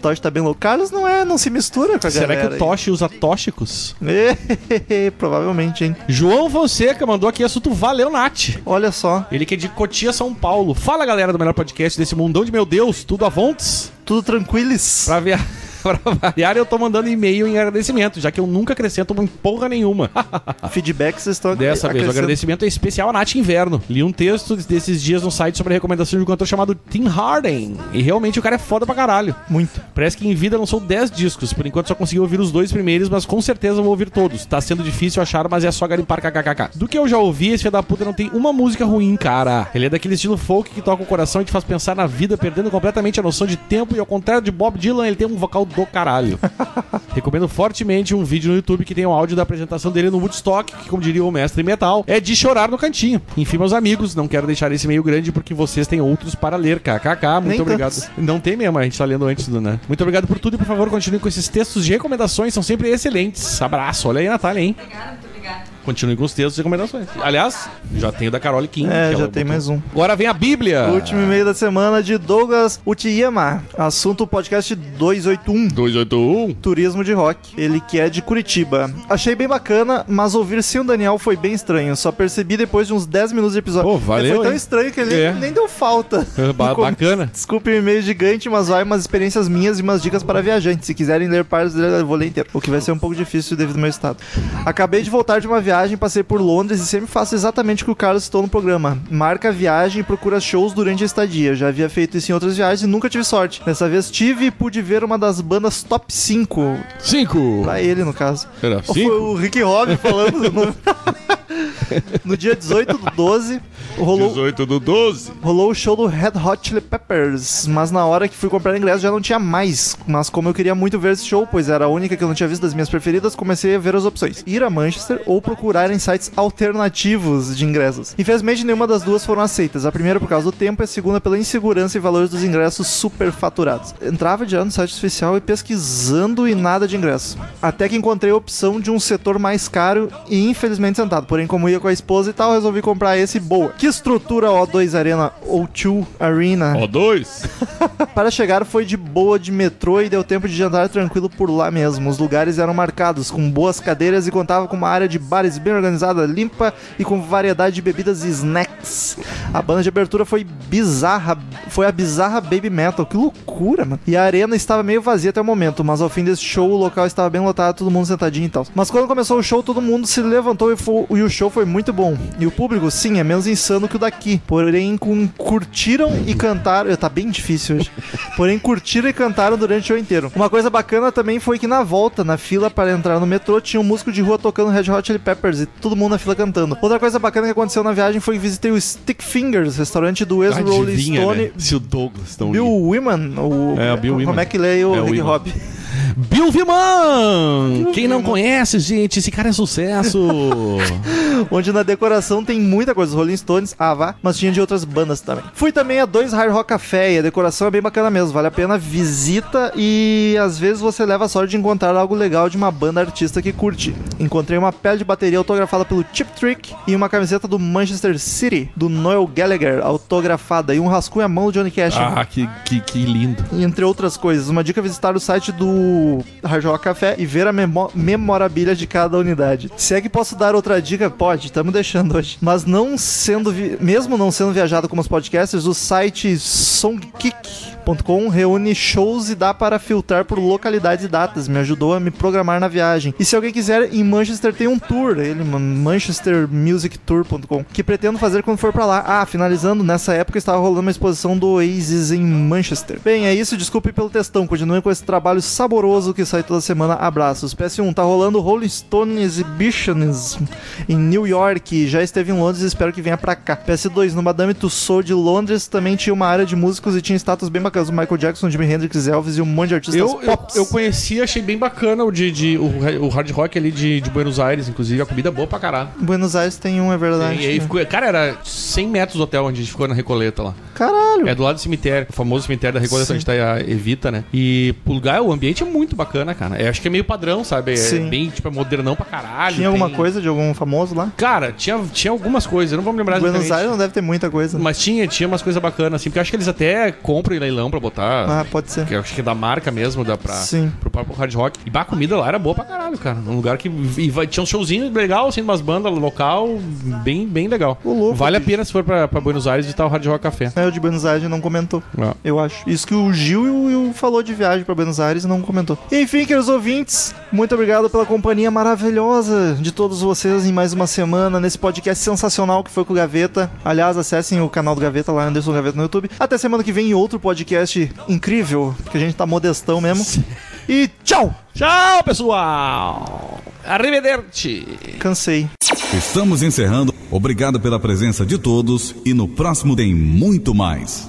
Toshi tá bem louco. Carlos não é, não se mistura com a Será galera. que o Toshi usa tóxicos? aí. *laughs* Provavelmente, hein? João Fonseca mandou aqui assunto Valeu Nath. Olha só, Ele que é de Cotia, São Paulo. Fala galera do melhor podcast desse mundão de meu Deus, tudo a vontes. tudo tranquilos. Pra, via... pra *laughs* variar, eu tô mandando e-mail em agradecimento, já que eu nunca acrescento uma porra nenhuma. *laughs* Feedbacks estão Dessa vez, o agradecimento é especial a Nath Inverno. Li um texto desses dias no site sobre a recomendação de um cantor chamado Tim Harden. E realmente o cara é foda pra caralho. Muito. Parece que em vida lançou 10 discos. Por enquanto só consegui ouvir os dois primeiros, mas com certeza vou ouvir todos. Tá sendo difícil achar, mas é só garimpar kkkk. Do que eu já ouvi, esse filho da puta não tem uma música ruim, cara. Ele é daquele estilo folk que toca o coração e te faz pensar na vida, perdendo completamente a noção de tempo. E ao contrário de Bob Dylan, ele tem um vocal do caralho. *laughs* Recomendo fortemente um vídeo no YouTube que tem o áudio da apresentação dele no Woodstock, que, como diria o mestre metal, é de chorar no cantinho. Enfim, meus amigos, não quero deixar esse meio grande porque vocês têm outros para ler. KKK, muito Nem obrigado. tantos. Não tem mesmo, a gente tá lendo antes do, né? Muito obrigado por tudo e por favor continue com esses textos de recomendações, são sempre excelentes. Abraço, olha aí, Natália, hein? Obrigada, muito obrigada. Continue com os textos de recomendações. Aliás, já tenho da Carole Kim. É, já tem botou. mais um. Agora vem a Bíblia. Último e-mail da semana de Douglas Utiyama. Assunto podcast 281. 281. Turismo de rock. Ele que é de Curitiba. Achei bem bacana, mas ouvir sem o Daniel foi bem estranho. Só percebi depois de uns 10 minutos de episódio. Pô, valeu, Foi tão hein? estranho que ele É. nem deu falta. *laughs* Ba- bacana. Desculpe o e-mail gigante, mas vai umas experiências minhas e umas dicas para viajantes. Se quiserem ler partes dele, eu vou ler inteiro. O que vai ser um pouco difícil devido ao meu estado. Acabei de voltar de uma viagem, passei por Londres e sempre faço exatamente o que o Carlos citou no programa. Marca a viagem e procura shows durante a estadia. Já havia feito isso em outras viagens e nunca tive sorte. Dessa vez tive e pude ver uma das bandas top 5. Cinco. Pra ele, no caso. Era Ou Foi cinco? o Rick Robb falando *laughs* no... no dia 18 do 12. Rolou, 18 do 12. rolou o show do Red Hot Chili Peppers, mas na hora que fui comprar ingresso já não tinha mais. Mas como eu queria muito ver esse show, pois era a única que eu não tinha visto das minhas preferidas, comecei a ver as opções: ir a Manchester ou procurar em sites alternativos de ingressos. Infelizmente, nenhuma das duas foram aceitas. A primeira por causa do tempo e a segunda pela insegurança e valores dos ingressos superfaturados. Entrava já no site oficial e pesquisando e nada de ingresso. Até que encontrei a opção de um setor mais caro e infelizmente sentado. Porém, como ia com a esposa e tal, resolvi comprar esse boa. Que estrutura O2 Arena O2 Arena. O2. *laughs* Para chegar foi de boa de metrô e deu tempo de jantar tranquilo por lá mesmo. Os lugares eram marcados, com boas cadeiras e contava com uma área de bares bem organizada, limpa e com variedade de bebidas e snacks. A banda de abertura foi bizarra, foi a bizarra Baby Metal. Que loucura, mano. E a arena estava meio vazia até o momento, mas ao fim desse show o local estava bem lotado, todo mundo sentadinho e tal. Mas quando começou o show, todo mundo se levantou e, fo- e o show foi muito bom. E o público, sim, é menos insano que o daqui. Porém, com, curtiram e cantaram. Tá bem difícil hoje. *laughs* Porém, curtiram e cantaram durante o show inteiro. Uma coisa bacana também foi que na volta, na fila para entrar no metrô, tinha um músico de rua tocando Red Hot Chili Peppers e todo mundo na fila cantando. Outra coisa bacana que aconteceu na viagem foi que visitei o Stick Fingers, restaurante do ex-Rolling Adivinha, Stone. né? Se o Douglas Bill Wyman, o, É, Bill como Wyman. é que ele é o É Wyman. Robb? *laughs* Bill Viman! Quem não conhece, gente, esse cara é sucesso. *laughs* Onde na decoração tem muita coisa, Rolling Stones, ah vá, mas tinha de outras bandas também. Fui também a dois Hard Rock Café e a decoração é bem bacana mesmo, vale a pena visita e às vezes você leva a sorte de encontrar algo legal de uma banda artista que curte. Encontrei uma pele de bateria autografada pelo Chip Trick e uma camiseta do Manchester City, do Noel Gallagher, autografada, e um rascunho à mão do Johnny Cash. ah, que, que, que lindo. Entre outras coisas, uma dica é visitar o site do Hard Rock Café e ver a memo memorabilia de cada unidade. Se é que posso dar outra dica, pode, estamos deixando hoje. Mas não sendo, mesmo não sendo viajado como os podcasters, o site reúne shows e dá para filtrar por localidades e datas. Me ajudou a me programar na viagem. E se alguém quiser, em Manchester tem um tour, ele, manchestermusictour.com, que pretendo fazer quando for pra lá. Ah, finalizando, nessa época estava rolando uma exposição do Oasis em Manchester. Bem, é isso, desculpe pelo textão. Continuem com esse trabalho saboroso que sai toda semana. Abraços. PS1, tá rolando Rolling Stone Exhibitions em New York. Já esteve em Londres e espero que venha pra cá. PS2, no Madame Tussauds de Londres também tinha uma área de músicos e tinha estátuas bem bacanas. O Michael Jackson, Jimi Hendrix, Elvis e um monte de artistas Eu, eu, eu conheci, achei bem bacana o, de, de- o, o hard rock ali de, de Buenos Aires, inclusive, a comida é boa pra caralho. Buenos Aires tem um, é verdade. E aí ficou, cara, era 100 metros do hotel onde a gente ficou na Recoleta lá. Caralho. É do lado do cemitério, o famoso cemitério da Recoleta, Sim. onde tá a Evita, né? E o lugar, o ambiente é muito bacana, cara. Eu acho que é meio padrão, sabe? É Sim. bem, tipo, modernão pra caralho. Tinha alguma tem- coisa de algum famoso lá? Cara, tinha, tinha algumas coisas, eu não vou me lembrar Buenos. Aires não deve ter muita coisa. né? Mas tinha, tinha umas coisas bacanas, assim, porque eu acho que eles até compram em leilão pra botar. Ah, pode ser. Que eu acho que é da marca mesmo, dá pra, Sim. pro próprio hard rock. E bah, a comida lá era boa pra caralho, cara. Um lugar que e vai, tinha um showzinho legal, assim, umas bandas local, bem, bem legal. Ô, louco, vale a bicho. pena se for pra, pra Buenos Aires visitar o Hard Rock Café. É, o de Buenos Aires não comentou. Ah. Eu acho. Isso que o Gil e o Will falou de viagem pra Buenos Aires e não comentou. Enfim, queridos ouvintes, muito obrigado pela companhia maravilhosa de todos vocês em mais uma semana nesse podcast sensacional que foi com o Gaveta. Aliás, acessem o canal do Gaveta lá, Anderson Gaveta no YouTube. Até semana que vem em outro podcast incrível, porque a gente tá modestão mesmo. E tchau! Tchau, pessoal! Arrivederci! Cansei. Estamos encerrando. Obrigado pela presença de todos e no próximo tem muito mais.